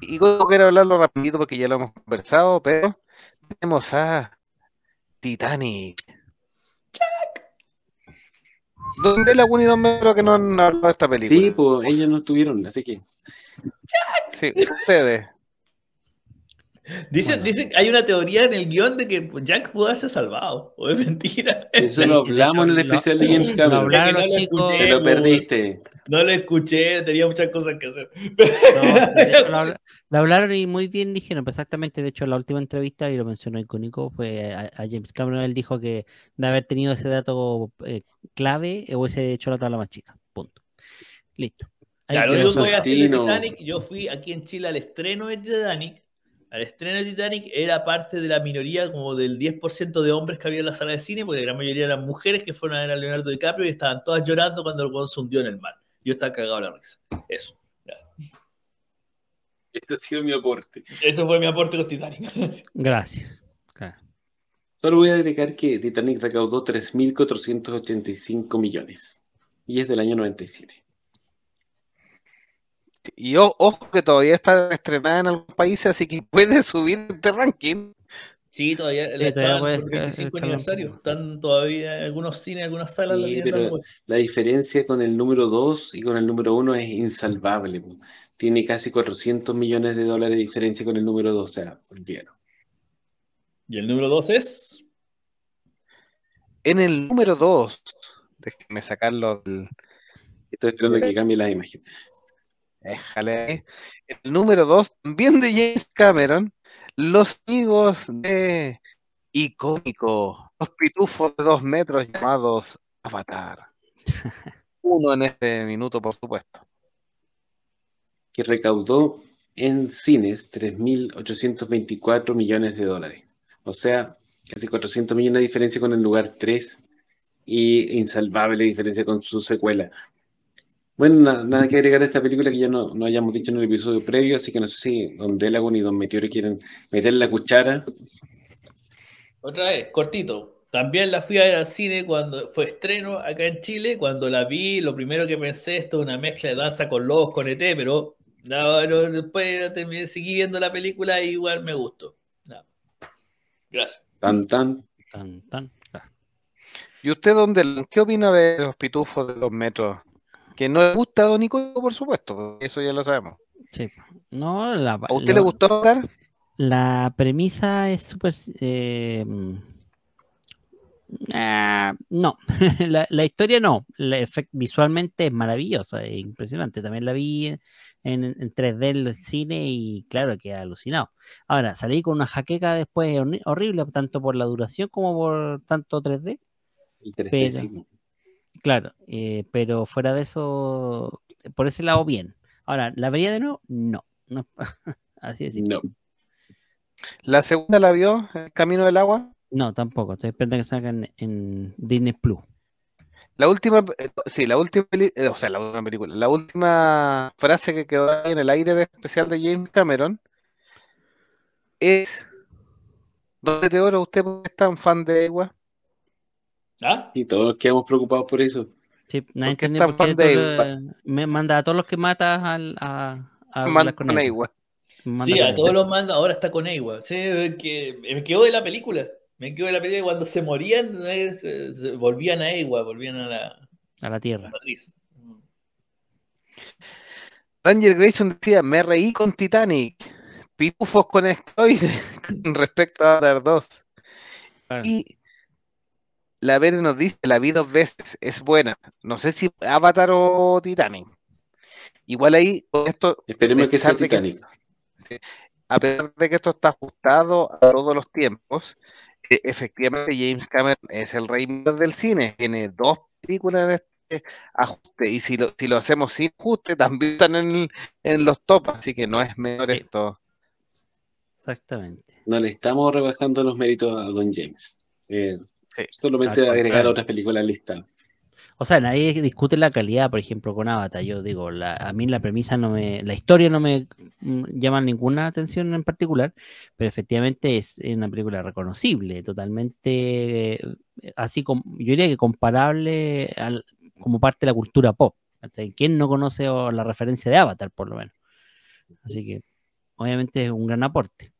y yo quiero hablarlo rapidito porque ya lo hemos conversado, pero tenemos a Titanic. ¿Dónde la 1 y 2 me creo que no han hablado de esta película? Sí, pues ellos no estuvieron, así que Sí, ustedes. Dicen, Bueno. dicen, hay una teoría en el guion de que Jack pudo haberse salvado. ¿O es mentira? eso lo hablamos en el especial de James Lo Cameron. hablaron los lo chicos. escuché. Te lo perdiste. No lo escuché, tenía muchas cosas que hacer. No, lo, habla- lo hablaron y muy bien dijeron, pues exactamente, de hecho la última entrevista, y lo mencionó icónico, fue a, a James Cameron, él dijo que de haber tenido ese dato eh, clave, hubiese hecho la tabla más chica, punto. Listo. Ahí Claro, yo a. Titanic. Yo fui aquí en Chile al estreno de Titanic. Al estreno de Titanic era parte de la minoría, como del 10% de hombres que había en la sala de cine, porque la gran mayoría eran mujeres que fueron a ver a Leonardo DiCaprio y estaban todas llorando cuando el se hundió en el mar. Yo estaba cagado la risa. Eso. Este ha sido mi aporte. Eso fue mi aporte con Titanic. Gracias. Claro. Solo voy a agregar que Titanic recaudó 3.485 millones. Y es del año 97. Y ojo que todavía está estrenada en algunos países, así que puede subir este ranking. Sí, todavía todavía están puede- por 25 están- aniversario. Están todavía en algunos cines, algunas salas. la Sí, pero la diferencia con el número 2 y con el número 1 es insalvable. Tiene casi 400 millones de dólares de diferencia con el número 2. O sea, olvídalo. Y el número 2 es. En el número 2, déjenme sacarlo del. Estoy esperando que cambie la imagen. Déjale el número 2, también de James Cameron, los amigos de icónico, los pitufos de dos metros llamados Avatar. Uno en este minuto, por supuesto. Que recaudó en cines 3.824 millones de dólares. O sea, casi 400 millones de diferencia con el lugar 3 y insalvable diferencia con su secuela. Bueno, na- nada que agregar a esta película que ya no, no hayamos dicho en el episodio previo, así que no sé si Don Delagun y Don Meteoro quieren meter la cuchara. Otra vez, cortito. También la fui a ver al cine cuando fue estreno acá en Chile. Cuando la vi, lo primero que pensé, esto es una mezcla de danza con lobos con ET, pero no, no, después terminé, seguí viendo la película y igual me gustó. No. Gracias. Tan, tan. Tan, tan. ¿Y usted, dónde, qué opina de los pitufos de dos metros? Que no le gusta a Don Icónico, por supuesto, eso ya lo sabemos. Sí. No, la, ¿A usted lo- le gustó Avatar? La premisa es súper... eh, ah, no, la, la historia no. La visualmente es maravillosa, es impresionante. También la vi en, en 3D en el cine y claro que alucinado. Ahora, salí con una jaqueca después horri- horrible, tanto por la duración como por tanto 3D. El 3D, Pero- sí. Claro, eh, pero fuera de eso, por ese lado bien. Ahora, ¿la vería de nuevo? No. no. Así simple. No. ¿La segunda la vio, El Camino del Agua? No, tampoco. Estoy esperando que salgan en Disney Plus. La última, eh, sí, la última, eh, o sea, la última película, la última frase que quedó ahí en el aire de especial de James Cameron es, Don Meteoro, ¿usted por qué es tan fan de Egua? ¿Ah? Y todos quedamos preocupados por eso. Sí, nadie ¿Por qué entiende por qué de me manda a todos los que matas al, a, a hablar Man- con manda Sí, a todos los manda, ahora está con Ewa. Sí, que me quedó de la película. Me quedó de la película cuando se morían, eh, se- se- volvían a Ewa, volvían a la a la Tierra. matriz. Ranger Grayson decía, me reí con Titanic, pitufos con esteroides con respecto a Avatar 2. Claro. Y la Vere nos dice, la vi dos veces, es buena. No sé si Avatar o Titanic. Igual ahí, con esto, Esperemos que sea que- Titanic. sí, a pesar de que esto está ajustado a todos los tiempos, eh, efectivamente James Cameron es el rey del cine. Tiene dos películas en este ajuste. Y si lo, si lo hacemos sin ajuste, también están en, en los tops. Así que no es menor esto. Exactamente. No le estamos rebajando los méritos a Don James. Eh, Sí. solamente agregar contrario. otras películas al listado. O sea, nadie discute la calidad, por ejemplo, con Avatar. Yo digo, la- a mí la premisa no me, la historia no me mm, llama ninguna atención en particular, pero efectivamente es una película reconocible, totalmente, eh, así como, yo diría que comparable al- como parte de la cultura pop. ¿Quién no conoce o la referencia de Avatar, por lo menos? Así que, obviamente es un gran aporte.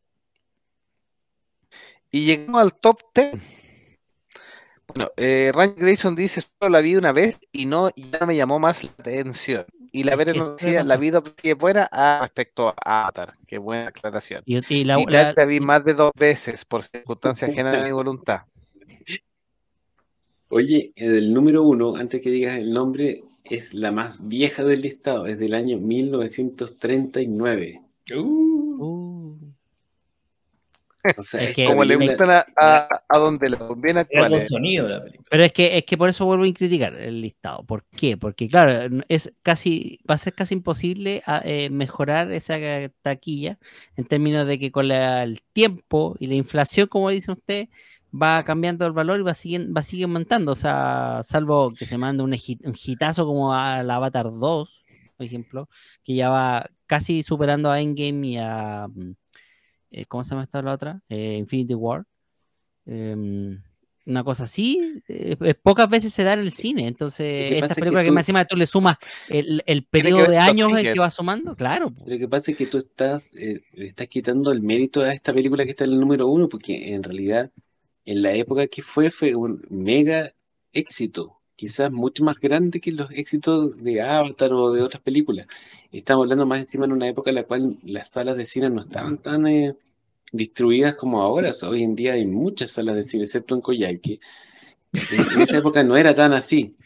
Y llegamos al top 10. Bueno, eh, Ranger Grayson dice, solo la vi una vez y no, ya no me llamó más la atención. Y la que nos decía, la vida es buena ah, respecto a Avatar. Qué buena aclaración. Y, y la, Y la- la vi más de dos veces por circunstancias ajenas a mi voluntad. Oye, el número uno, antes que digas el nombre, es la más vieja del listado, es del año 1939. Uh, Uh, O sea, Es esta que- Como le gustan a, a, a donde le conviene con actuales. sonido la película. Pero es que, es que por eso vuelvo a criticar el listado. ¿Por qué? Porque, claro, es casi, va a ser casi imposible a- eh, mejorar esa taquilla en términos de que con la- el tiempo y la inflación, como dice usted, va cambiando el valor y va a seguir, va a seguir aumentando. O sea, salvo que se mande un, hit- un hitazo como a la Avatar 2, por ejemplo, que ya va casi superando a Endgame y a. mm, eh, ¿Cómo se llama esta la otra? Eh, Infinity War. Em, Una cosa así, eh, pocas veces se da en el cine. Entonces, que esta es que película que, tú- más encima tú le sumas el, el que periodo de años en que va sumando, claro. Lo que pasa es que tú estás, le estás quitando el mérito a esta película que está en el número uno, porque en realidad, en la época que fue, fue un mega éxito, quizás mucho más grande que los éxitos de Avatar o de otras películas. Estamos hablando más encima en una época en la cual las salas de cine no estaban tan eh, distribuidas como ahora. Hoy en día hay muchas salas de cine, excepto en Coyhaique. En, en esa época no era tan así.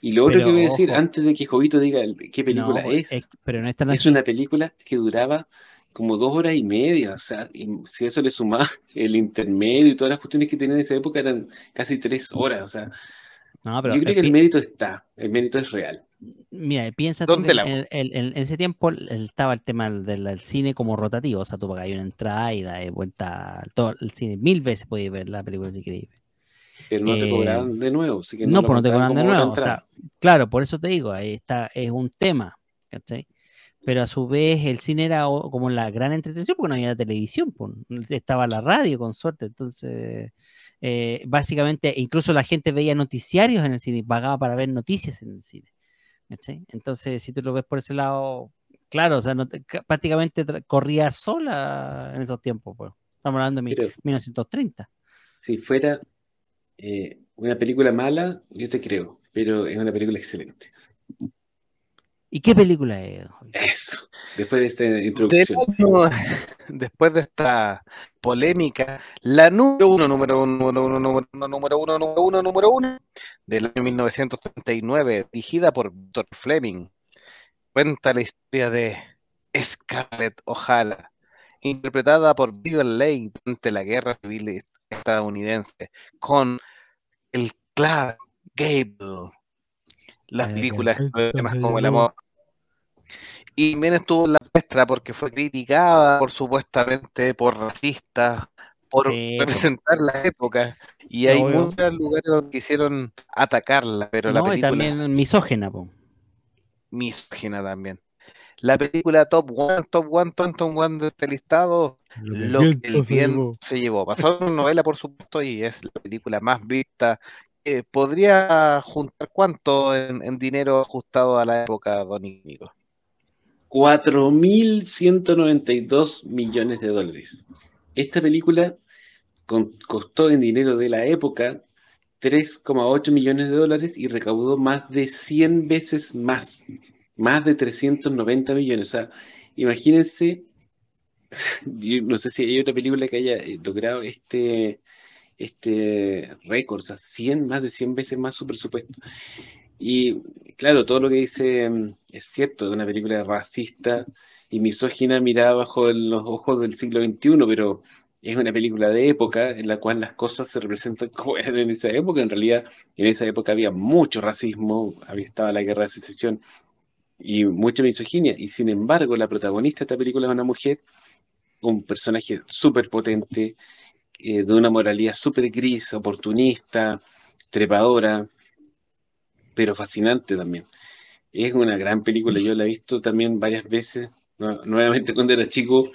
Y lo otro Pero, que voy a decir, ojo. antes de que Jovito diga qué película No, es, pero no es tan es así. una película que duraba como dos horas y media, o sea, y si a eso le sumaba el intermedio y todas las cuestiones que tenía en esa época eran casi tres horas, o sea, No, pero yo creo eh, que el mérito está, el mérito es real. Mira, piensa tú que ¿Dónde la- en, en- en ese tiempo el- estaba el tema del, del cine como rotativo, o sea, tú pagas una entrada y das vuelta todo el cine. Mil veces podías ver la película si querías. Pero no te Eh, cobraban de nuevo, así que No, lo pues no te cobran de nuevo. O sea, claro, por eso te digo, ahí está, es un tema, ¿cachai? Pero a su vez el cine era como la gran entretención porque no había televisión, pues, estaba la radio con suerte. Entonces, eh, básicamente, incluso la gente veía noticiarios en el cine pagaba para ver noticias en el cine. Entonces, si tú lo ves por ese lado, claro, o sea, no prácticamente corría sola en esos tiempos, pues. Estamos hablando de Pero 1930. si fuera eh, una película mala, yo te creo, pero es una película excelente. ¿Y qué película es? Eso, después de esta introducción. después de esta polémica, la número uno, número uno, número uno, número uno, número uno, número uno, número uno, del año 1939, dirigida por Victor Fleming, cuenta la historia de Scarlett O'Hara, interpretada por Vivian Leigh durante la guerra civil estadounidense, con el Clark Gable, las películas temas eh, como el amor. Y también estuvo en la muestra porque fue criticada por supuestamente por racistas, por Sí, representar la época. Y hay Obvio. muchos lugares donde quisieron atacarla, pero la No, y película también misógena, po. misógina también. La película Top One, Top One, Top One de este listado, lo que el viento se llevó. En una novela, por supuesto, y es la película más vista. Eh, ¿Podría juntar cuánto en, en dinero ajustado a la época, Don Íñigo? 4.192 millones de dólares. Esta película costó en dinero de la época 3,8 millones de dólares y recaudó más de 100 veces más, más de 390 millones. O sea, imagínense, yo no sé si hay otra película que haya eh, logrado este, este récord, o sea, 100, más de 100 veces más su presupuesto. Y claro, todo lo que dice mm, es cierto, es una película racista y misógina mirada bajo los ojos del siglo XXI, pero es una película de época en la cual las cosas se representan como eran en esa época. En realidad, en esa época había mucho racismo, había estaba la guerra de secesión y mucha misoginia. Y sin embargo, la protagonista de esta película es una mujer, un personaje súper potente, eh, de una moralidad súper gris, oportunista, trepadora, pero fascinante también. Es una gran película, yo la he visto también varias veces, nu- nuevamente cuando era chico,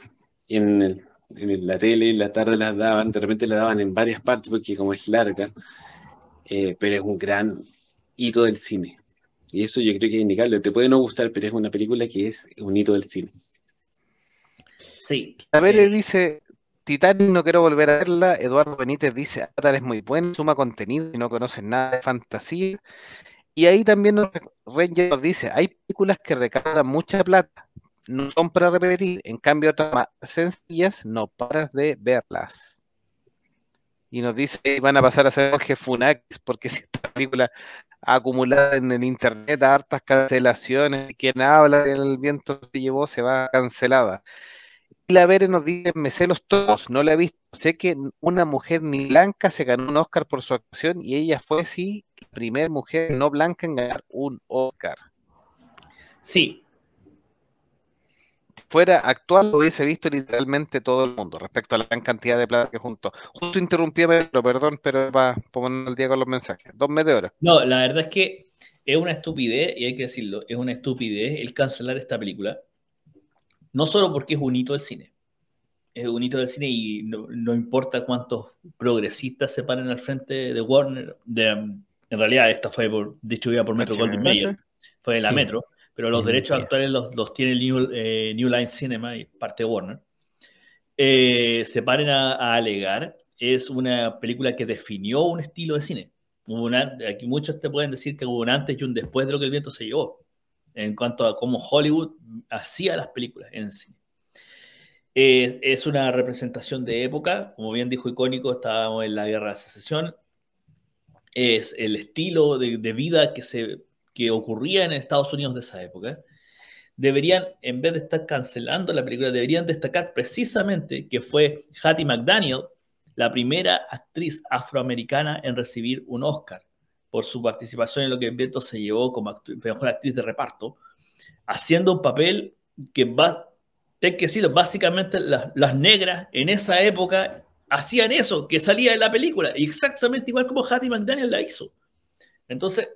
en, el- en la tele, en la tarde las daban, de repente la daban en varias partes porque como es larga, eh, pero es un gran hito del cine. Y eso yo creo que es indicable, te puede no gustar, pero es una película que es un hito del cine. Sí. A ver, Eh, dice Titanic, no quiero volver a verla. Eduardo Benítez dice, Avatar es muy buena, suma contenido y no conocen nada de fantasía. Y ahí también Ranger nos dice, hay películas que recaudan mucha plata, no son para repetir, en cambio otras más sencillas no paras de verlas. Y nos dice van a pasar a ser Funakis, porque si esta película ha acumulado en el internet hartas cancelaciones, quien habla del viento que llevó se va cancelada. Y la Vere nos dice, me sé los todos, no la he visto. Sé que una mujer ni blanca se ganó un Oscar por su actuación y ella fue, sí, la primera mujer no blanca en ganar un Oscar. sí, fuera actual, lo hubiese visto literalmente todo el mundo respecto a la gran cantidad de plata que juntó. Justo interrumpí a Pedro, perdón, pero para poner al día con los mensajes. Dos meteoros. No, la verdad es que es una estupidez, y hay que decirlo, es una estupidez el cancelar esta película. No solo porque es un hito del cine, es un hito del cine y no, no importa cuántos progresistas se paren al frente de Warner. De, en realidad, esta fue por, distribuida por Metro Goldwyn Mayer, fue de la Sí. Metro, pero los Sí, derechos sí. actuales los, los tiene New, eh, New Line Cinema y parte de Warner. Eh, se paren a, a alegar, es una película que definió un estilo de cine. Una- aquí muchos te pueden decir que hubo un antes y un después de lo que el viento se llevó, en cuanto a cómo Hollywood hacía las películas en cine. Es una representación de época, como bien dijo icónico, estábamos en la guerra de secesión. Es el estilo de, vida que, se, que ocurría en Estados Unidos de esa época. Deberían, en vez de estar cancelando la película, deberían destacar precisamente que fue Hattie McDaniel la primera actriz afroamericana en recibir un Oscar por su participación en lo que viento se llevó como mejor actriz de reparto, haciendo un papel que va, tengo que decirlo, básicamente las, las negras en esa época hacían eso, que salía en la película, exactamente igual como Hattie McDaniel la hizo. Entonces,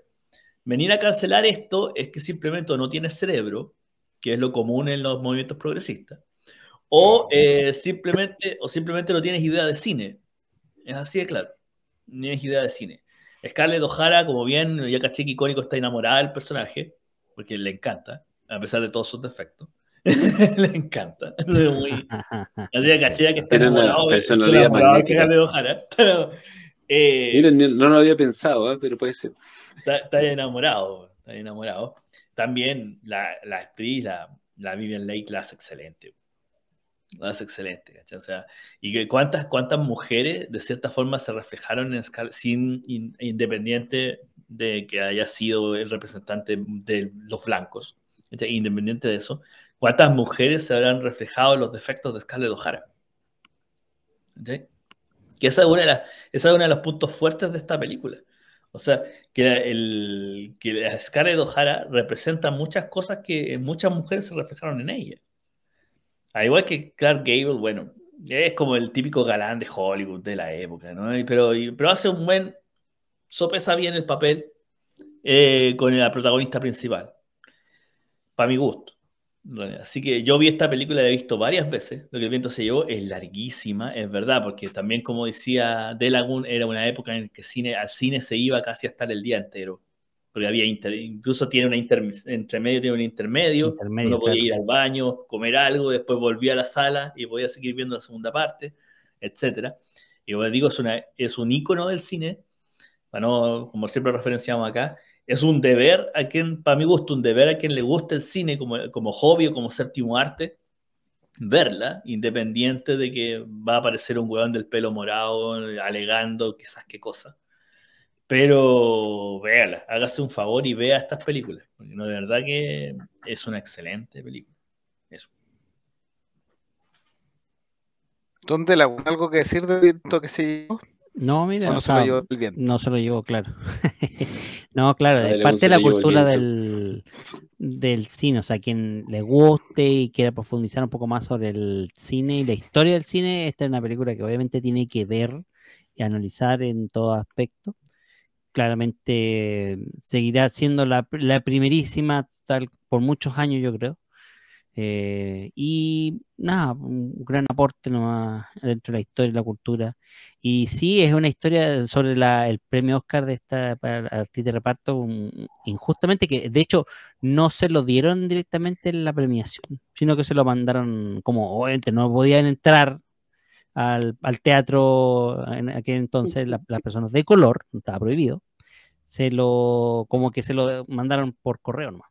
venir a cancelar esto es que simplemente no tienes cerebro, que es lo común en los movimientos progresistas, o, eh, simplemente, o simplemente no tienes idea de cine. Es así de claro. No tienes idea de cine. Scarlett O'Hara, como bien, ya caché que icónico está enamorada del personaje, porque le encanta, a pesar de todos sus defectos. le encanta. Es muy, así caché que está Tiene una enamorado, de- personalidad enamorado de O'Hara. Pero, eh, Mira, ni- no lo había pensado, ¿eh? pero puede ser. está, está enamorado, está enamorado. También la, la actriz, la, la Vivian Lake, la hace excelente. La hace excelente, ¿cachai? O sea, y que cuántas, cuántas mujeres de cierta forma se reflejaron en Scarlett, sin in- independiente de que haya sido el representante de los blancos, ¿cachai? independiente de eso, cuántas mujeres se habrán reflejado los defectos de Scarlett O'Hara. Que esa es una de las, uno de los puntos fuertes de esta película. O sea, que, el, la Scarlett O'Hara representa muchas cosas que muchas mujeres se reflejaron en ella. Al igual que Clark Gable, bueno, es como el típico galán de Hollywood de la época, ¿no? Pero, pero hace un buen, sopesa bien el papel eh, con la protagonista principal, para mi gusto. Así que yo vi esta película, la he visto varias veces. Lo que el viento se llevó es larguísima, es verdad, porque también, como decía De Lagoon, era una época en que cine, al cine se iba casi a estar el día entero. Porque había inter- incluso tiene una inter, entre medio, tiene un intermedio, Intermedio, uno podía claro. ir al baño, comer algo, después volvía a la sala y podía seguir viendo la segunda parte, etcétera. Y como les digo, es, una, es un ícono del cine, para no, como siempre referenciamos acá, es un deber a quien, para mi gusto, un deber a quien le gusta el cine como, como hobby o como séptimo arte, verla, independiente de que va a aparecer un huevón del pelo morado alegando quizás qué cosa. Pero véala, hágase un favor y vea estas películas, porque no, de verdad que es una excelente película. Eso. ¿Dónde la algo que decir del viento que se? No, mira, ¿O no se lo llevó no se lo llevó, claro. no, claro, es parte de la cultura del, del cine, o sea, quien le guste y quiera profundizar un poco más sobre el cine y la historia del cine, esta es una película que obviamente tiene que ver y analizar en todo aspecto. Claramente seguirá siendo la, la primerísima tal por muchos años, yo creo. Eh, y nada, un gran aporte nomás dentro de la historia y la cultura. Y sí, es una historia sobre la- el premio Oscar de esta para actriz de reparto, injustamente, que de hecho no se lo dieron directamente en la premiación, sino que se lo mandaron como, obviamente no podían entrar al, teatro en aquel entonces la- las personas de color, estaba prohibido, se lo, como que se lo mandaron por correo nomás.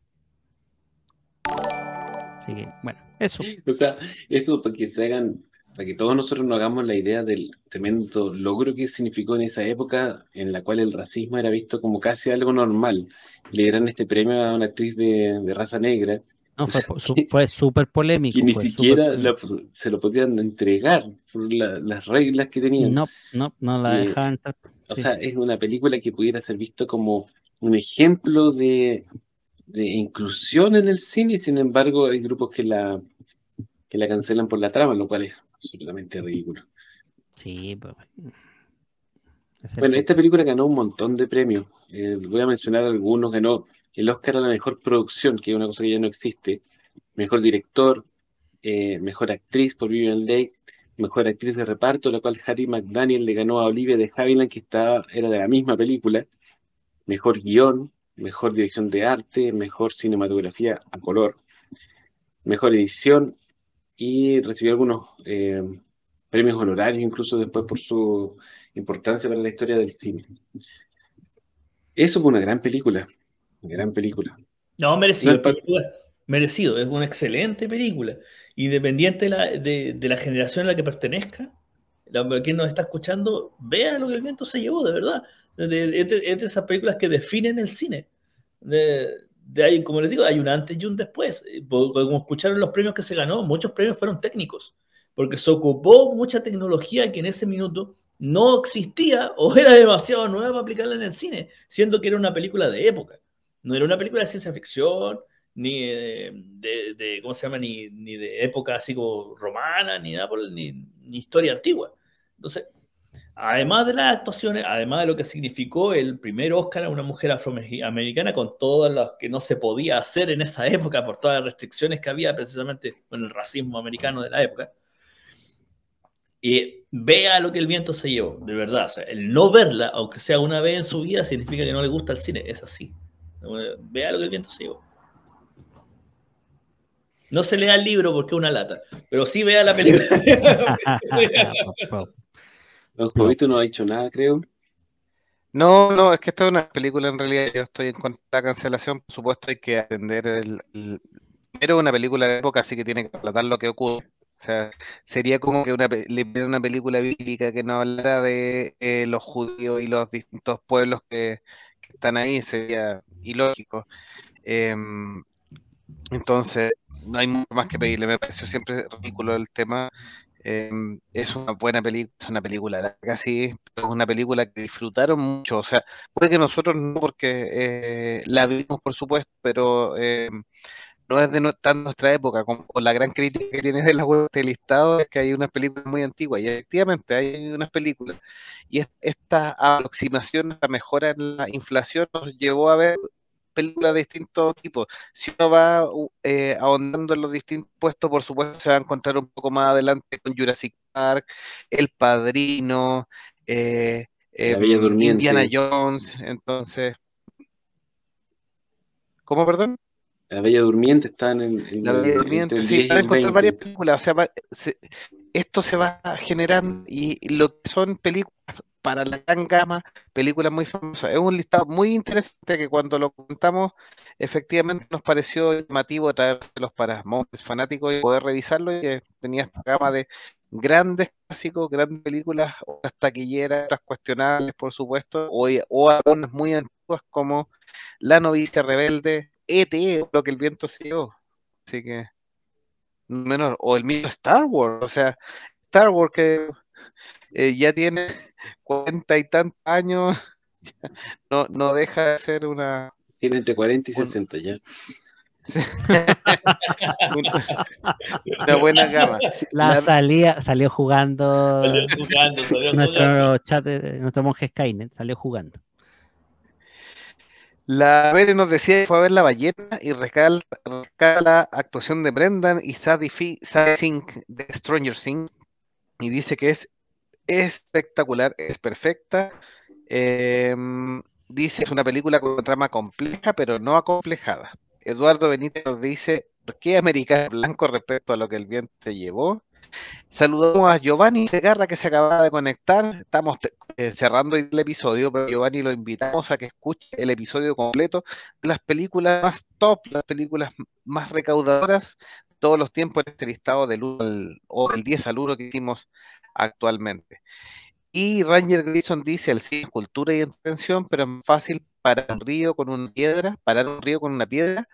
Así que, bueno, eso. O sea, es como para que se hagan, para que todos nosotros nos hagamos la idea del tremendo logro que significó en esa época en la cual el racismo era visto como casi algo normal. Le dieran este premio a una actriz de, de raza negra No, fue, fue súper polémico. que ni siquiera la- se lo podían entregar por la- las reglas que tenían. No, no, no la Eh, dejaban entrar. O sí. sea, es una película que pudiera ser visto como un ejemplo de, de inclusión en el cine, y sin embargo hay grupos que la, que la cancelan por la trama, lo cual es absolutamente ridículo. Sí, pues. Bueno, esta película ganó un montón de premios. Eh, voy a mencionar algunos. Ganó el Oscar a la mejor producción, que es una cosa que ya no existe. Mejor director, eh, mejor actriz por Vivian Leigh, mejor actriz de reparto, la cual Harry McDaniel le ganó a Olivia de Havilland, que estaba, era de la misma película. Mejor guion, mejor dirección de arte, mejor cinematografía a color, mejor edición y recibió algunos eh, premios honorarios incluso después por su importancia para la historia del cine. Eso fue una gran película, una gran película. No, merecido, merecido, es una excelente película. Independiente de la, de, la generación a la que pertenezca, quien nos está escuchando, vea lo que el viento se llevó, de verdad. Es de, esas películas que definen el cine. De, ahí, como les digo, hay un antes y un después. Como escucharon los premios que se ganó, muchos premios fueron técnicos, porque se ocupó mucha tecnología que en ese minuto no existía o era demasiado nueva para aplicarla en el cine, siendo que era una película de época. No era una película de ciencia ficción, ni de, ¿cómo se llama? Ni, ni, de época así como romana, ni nada ni, ni historia antigua. Entonces, además de las actuaciones, además de lo que significó el primer Oscar a una mujer afroamericana con todas las que no se podía hacer en esa época por todas las restricciones que había precisamente con el racismo americano de la época, y vea lo que el viento se llevó, de verdad. el no verla, aunque sea una vez en su vida, significa que no le gusta el cine, es así. Vea lo que el viento se llevó. No se lea el libro porque es una lata, pero sí vea la película. Los Jovito no ha dicho nada, creo. No, no, es que esta es una película en realidad. Yo estoy en contra de la cancelación. Por supuesto, hay que atender el, el... Pero una película de época, así que tiene que tratar lo que ocurre. O sea, sería como que una, una película bíblica que no hablara de eh, los judíos y los distintos pueblos que, están ahí, sería ilógico. Em, entonces, no hay mucho más que pedirle. Me pareció siempre ridículo el tema. Em, es una buena película, es una película casi, es una película que disfrutaron mucho. O sea, puede que nosotros no, porque eh, la vimos, por supuesto, pero em, no es de tan nuestra época, como la gran crítica que tiene de la web de listado es que hay unas películas muy antiguas, y efectivamente hay unas películas, y esta aproximación, esta mejora en la inflación nos llevó a ver películas de distintos tipos. Si uno va eh, ahondando en los distintos puestos, por supuesto se va a encontrar un poco más adelante con Jurassic Park, El Padrino, eh, em, Indiana Jones, entonces... ¿Cómo, perdón? La Bella Durmiente está en, en La Bella Durmiente, sí, van a encontrar varias películas. O sea, esto se va generando y lo que son películas para la gran gama, películas muy famosas. Es un listado muy interesante que cuando lo contamos, efectivamente nos pareció llamativo traérselos para montes fanáticos y poder revisarlo. Y que tenía esta gama de grandes clásicos, grandes películas, otras taquilleras, otras cuestionables, por supuesto, o, o algunas muy antiguas como La novicia rebelde, ET, lo que el viento se. Así que, menor, o el mismo Star Wars, o sea, Star Wars que eh, ya tiene cuarenta y tantos años, no, no deja de ser una... Tiene entre 40 y 60 ya. una, buena gama. La, salía, salió jugando. Salió jugando, nuestro chat, nuestro monje Skynet salió jugando. La Bere nos decía que fue a ver La Ballena y rescala, la actuación de Brendan y Sadie, Sink de Stranger Things y dice que es espectacular, es perfecta. Em, dice es una película con una trama compleja, pero no acomplejada. Eduardo Benítez nos dice, ¿por qué americano blanco respecto a lo que el viento se llevó? Saludamos a Giovanni Segarra que se acaba de conectar. Estamos eh, cerrando el episodio, pero Giovanni lo invitamos a que escuche el episodio completo de las películas más top, las películas más recaudadoras todos los tiempos en este listado del, 1 o del 10 al 1 que hicimos actualmente. Y Ranger Grayson dice, el cine cultura y entretención, pero es fácil parar un río con una piedra, parar un río con una piedra,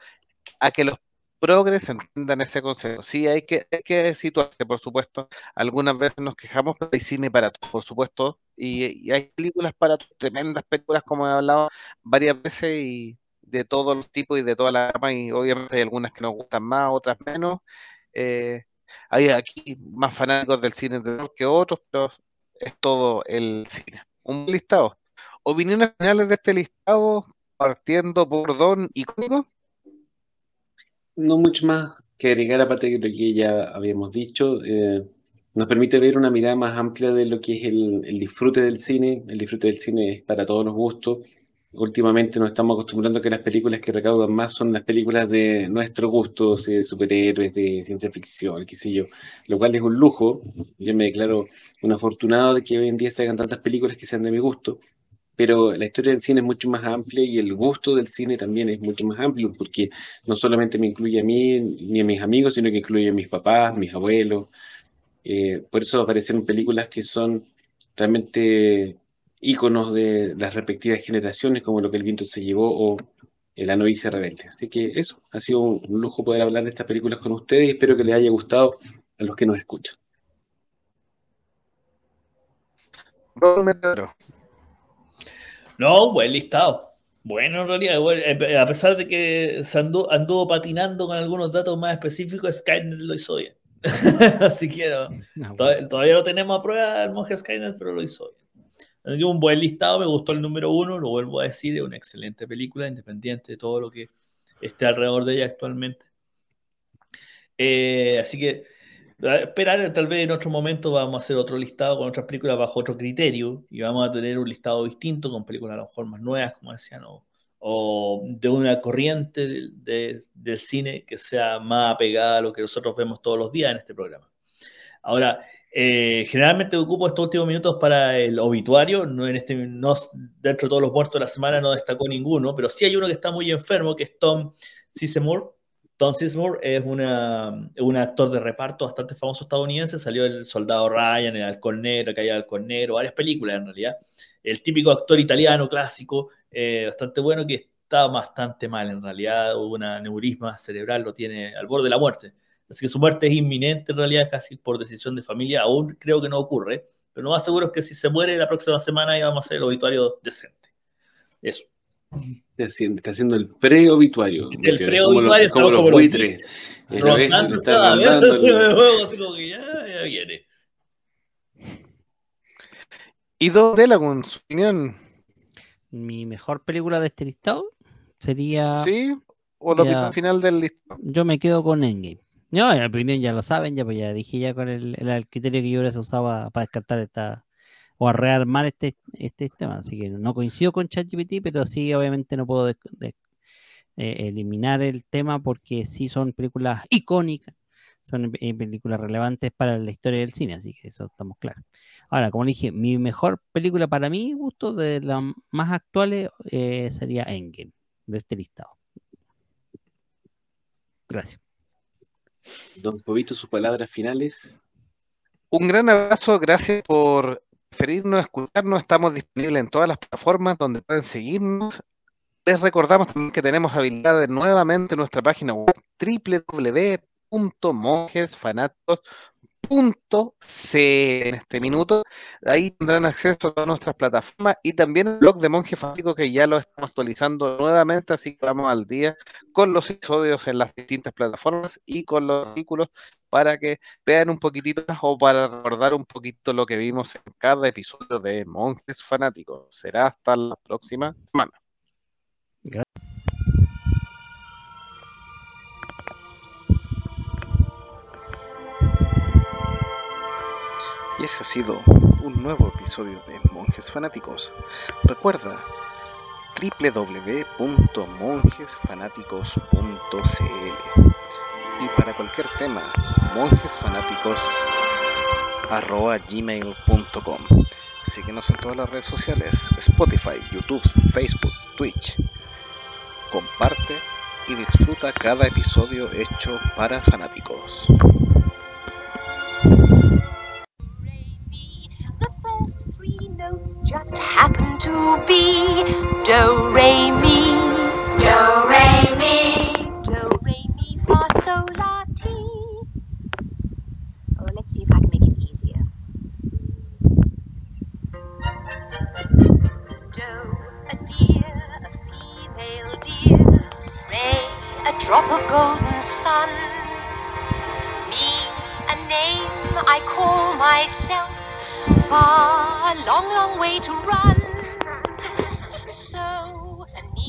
a que los progres entiendan ese concepto. Sí, hay que, que situarse, por supuesto. Algunas veces nos quejamos, pero hay cine para todos, por supuesto. Y, hay películas para todos, tremendas películas, como he hablado varias veces, y de todos los tipos y de toda la gama. Y obviamente hay algunas que nos gustan más, otras menos. Eh, hay aquí más fanáticos del cine de terror que otros, pero es todo el cine. Un listado. Opiniones finales de este listado, partiendo por Don y Cónico no mucho más que agregar aparte de lo que ya habíamos dicho. Eh, nos permite ver una mirada más amplia de lo que es el, el disfrute del cine. El disfrute del cine es para todos los gustos últimamente nos estamos acostumbrando a que las películas que recaudan más son las películas de nuestro gusto, de superhéroes, de ciencia ficción, qué sé yo, lo cual es un lujo. Yo me declaro un afortunado de que hoy en día se hagan tantas películas que sean de mi gusto, pero la historia del cine es mucho más amplia y el gusto del cine también es mucho más amplio, porque no solamente me incluye a mí ni a mis amigos, sino que incluye a mis papás, mis abuelos. Eh, por eso aparecen películas que son realmente íconos de las respectivas generaciones, como lo que el viento se llevó o La novicia rebelde. Así que eso, ha sido un lujo poder hablar de estas películas con ustedes y espero que les haya gustado a los que nos escuchan. No, buen listado. Bueno, en realidad, eh, a pesar de que se anduvo, patinando con algunos datos más específicos, Skynet lo hizo bien. Así que todavía, todavía, no tenemos a prueba del monje Skynet, pero lo hizo bien un buen listado, me gustó el número uno, lo vuelvo a decir, es una excelente película, independiente de todo lo que esté alrededor de ella actualmente. Eh, así que esperar, tal vez en otro momento vamos a hacer otro listado con otras películas bajo otro criterio y vamos a tener un listado distinto con películas a lo mejor más nuevas, como decían, o, de una corriente del cine que sea más apegada a lo que nosotros vemos todos los días en este programa. Ahora, eh, generalmente ocupo estos últimos minutos para el obituario. No en este, no, dentro de todos los muertos de la semana no destacó ninguno, pero sí hay uno que está muy enfermo, que es Tom Sizemore. Tom Sizemore es una, un actor de reparto bastante famoso estadounidense. Salió el Soldado Ryan, el Halcón Negro, Calle Halcón Negro, varias películas en realidad. El típico actor italiano clásico, eh, bastante bueno, que está bastante mal en realidad. Hubo una neurisma cerebral, lo tiene al borde de la muerte. Así que su muerte es inminente, en realidad casi por decisión de familia, aún creo que no ocurre, pero lo más seguro es que si se muere la próxima semana ya vamos a hacer el obituario decente. Eso. Está haciendo, el pre-obituario. El pre-obituario como, como, los buitres. Rondando cada vez, así como que ya, ya viene. ¿Y dónde la con su opinión? Mi mejor película de este listado sería. Sí, o la final del listado. Yo me quedo con Endgame. No, en la opinión ya lo saben, ya pues ya dije ya con el, el, criterio que yo hubiera usado para descartar esta o a rearmar este, este sistema. Así que no coincido con ChatGPT, pero sí obviamente no puedo eh, eliminar el tema porque sí son películas icónicas, son eh, películas relevantes para la historia del cine, así que eso estamos claros. Ahora, como dije, mi mejor película para mí, gusto de las más actuales, eh, sería Endgame, de este listado. Gracias. Don Jovito, sus palabras finales. Un gran abrazo, gracias por preferirnos, escucharnos. Estamos disponibles en todas las plataformas donde pueden seguirnos. Les recordamos también que tenemos habilitada nuevamente nuestra página web www.monjesfanatos C en este minuto. Ahí tendrán acceso a nuestras plataformas y también el blog de Monje Fático que ya lo estamos actualizando nuevamente, así que vamos al día con los episodios en las distintas plataformas y con los artículos para que vean un poquitito o para recordar un poquito lo que vimos en cada episodio de Monjes Fanáticos. Será hasta la próxima semana. Y ese ha sido un nuevo episodio de Monjes Fanáticos. Recuerda www.monjesfanáticos.cl y para cualquier tema monjesfanáticos@gmail.com. Síguenos en todas las redes sociales, Spotify, YouTube, Facebook, Twitch. Comparte y disfruta cada episodio hecho para fanáticos. Notes just happen to be do re mi do re mi do re mi fa sol la ti. Oh, let's see if I can make it easier. Do a deer, a female deer, re a drop of golden sun. Me a name I call myself far, a long, long way to run.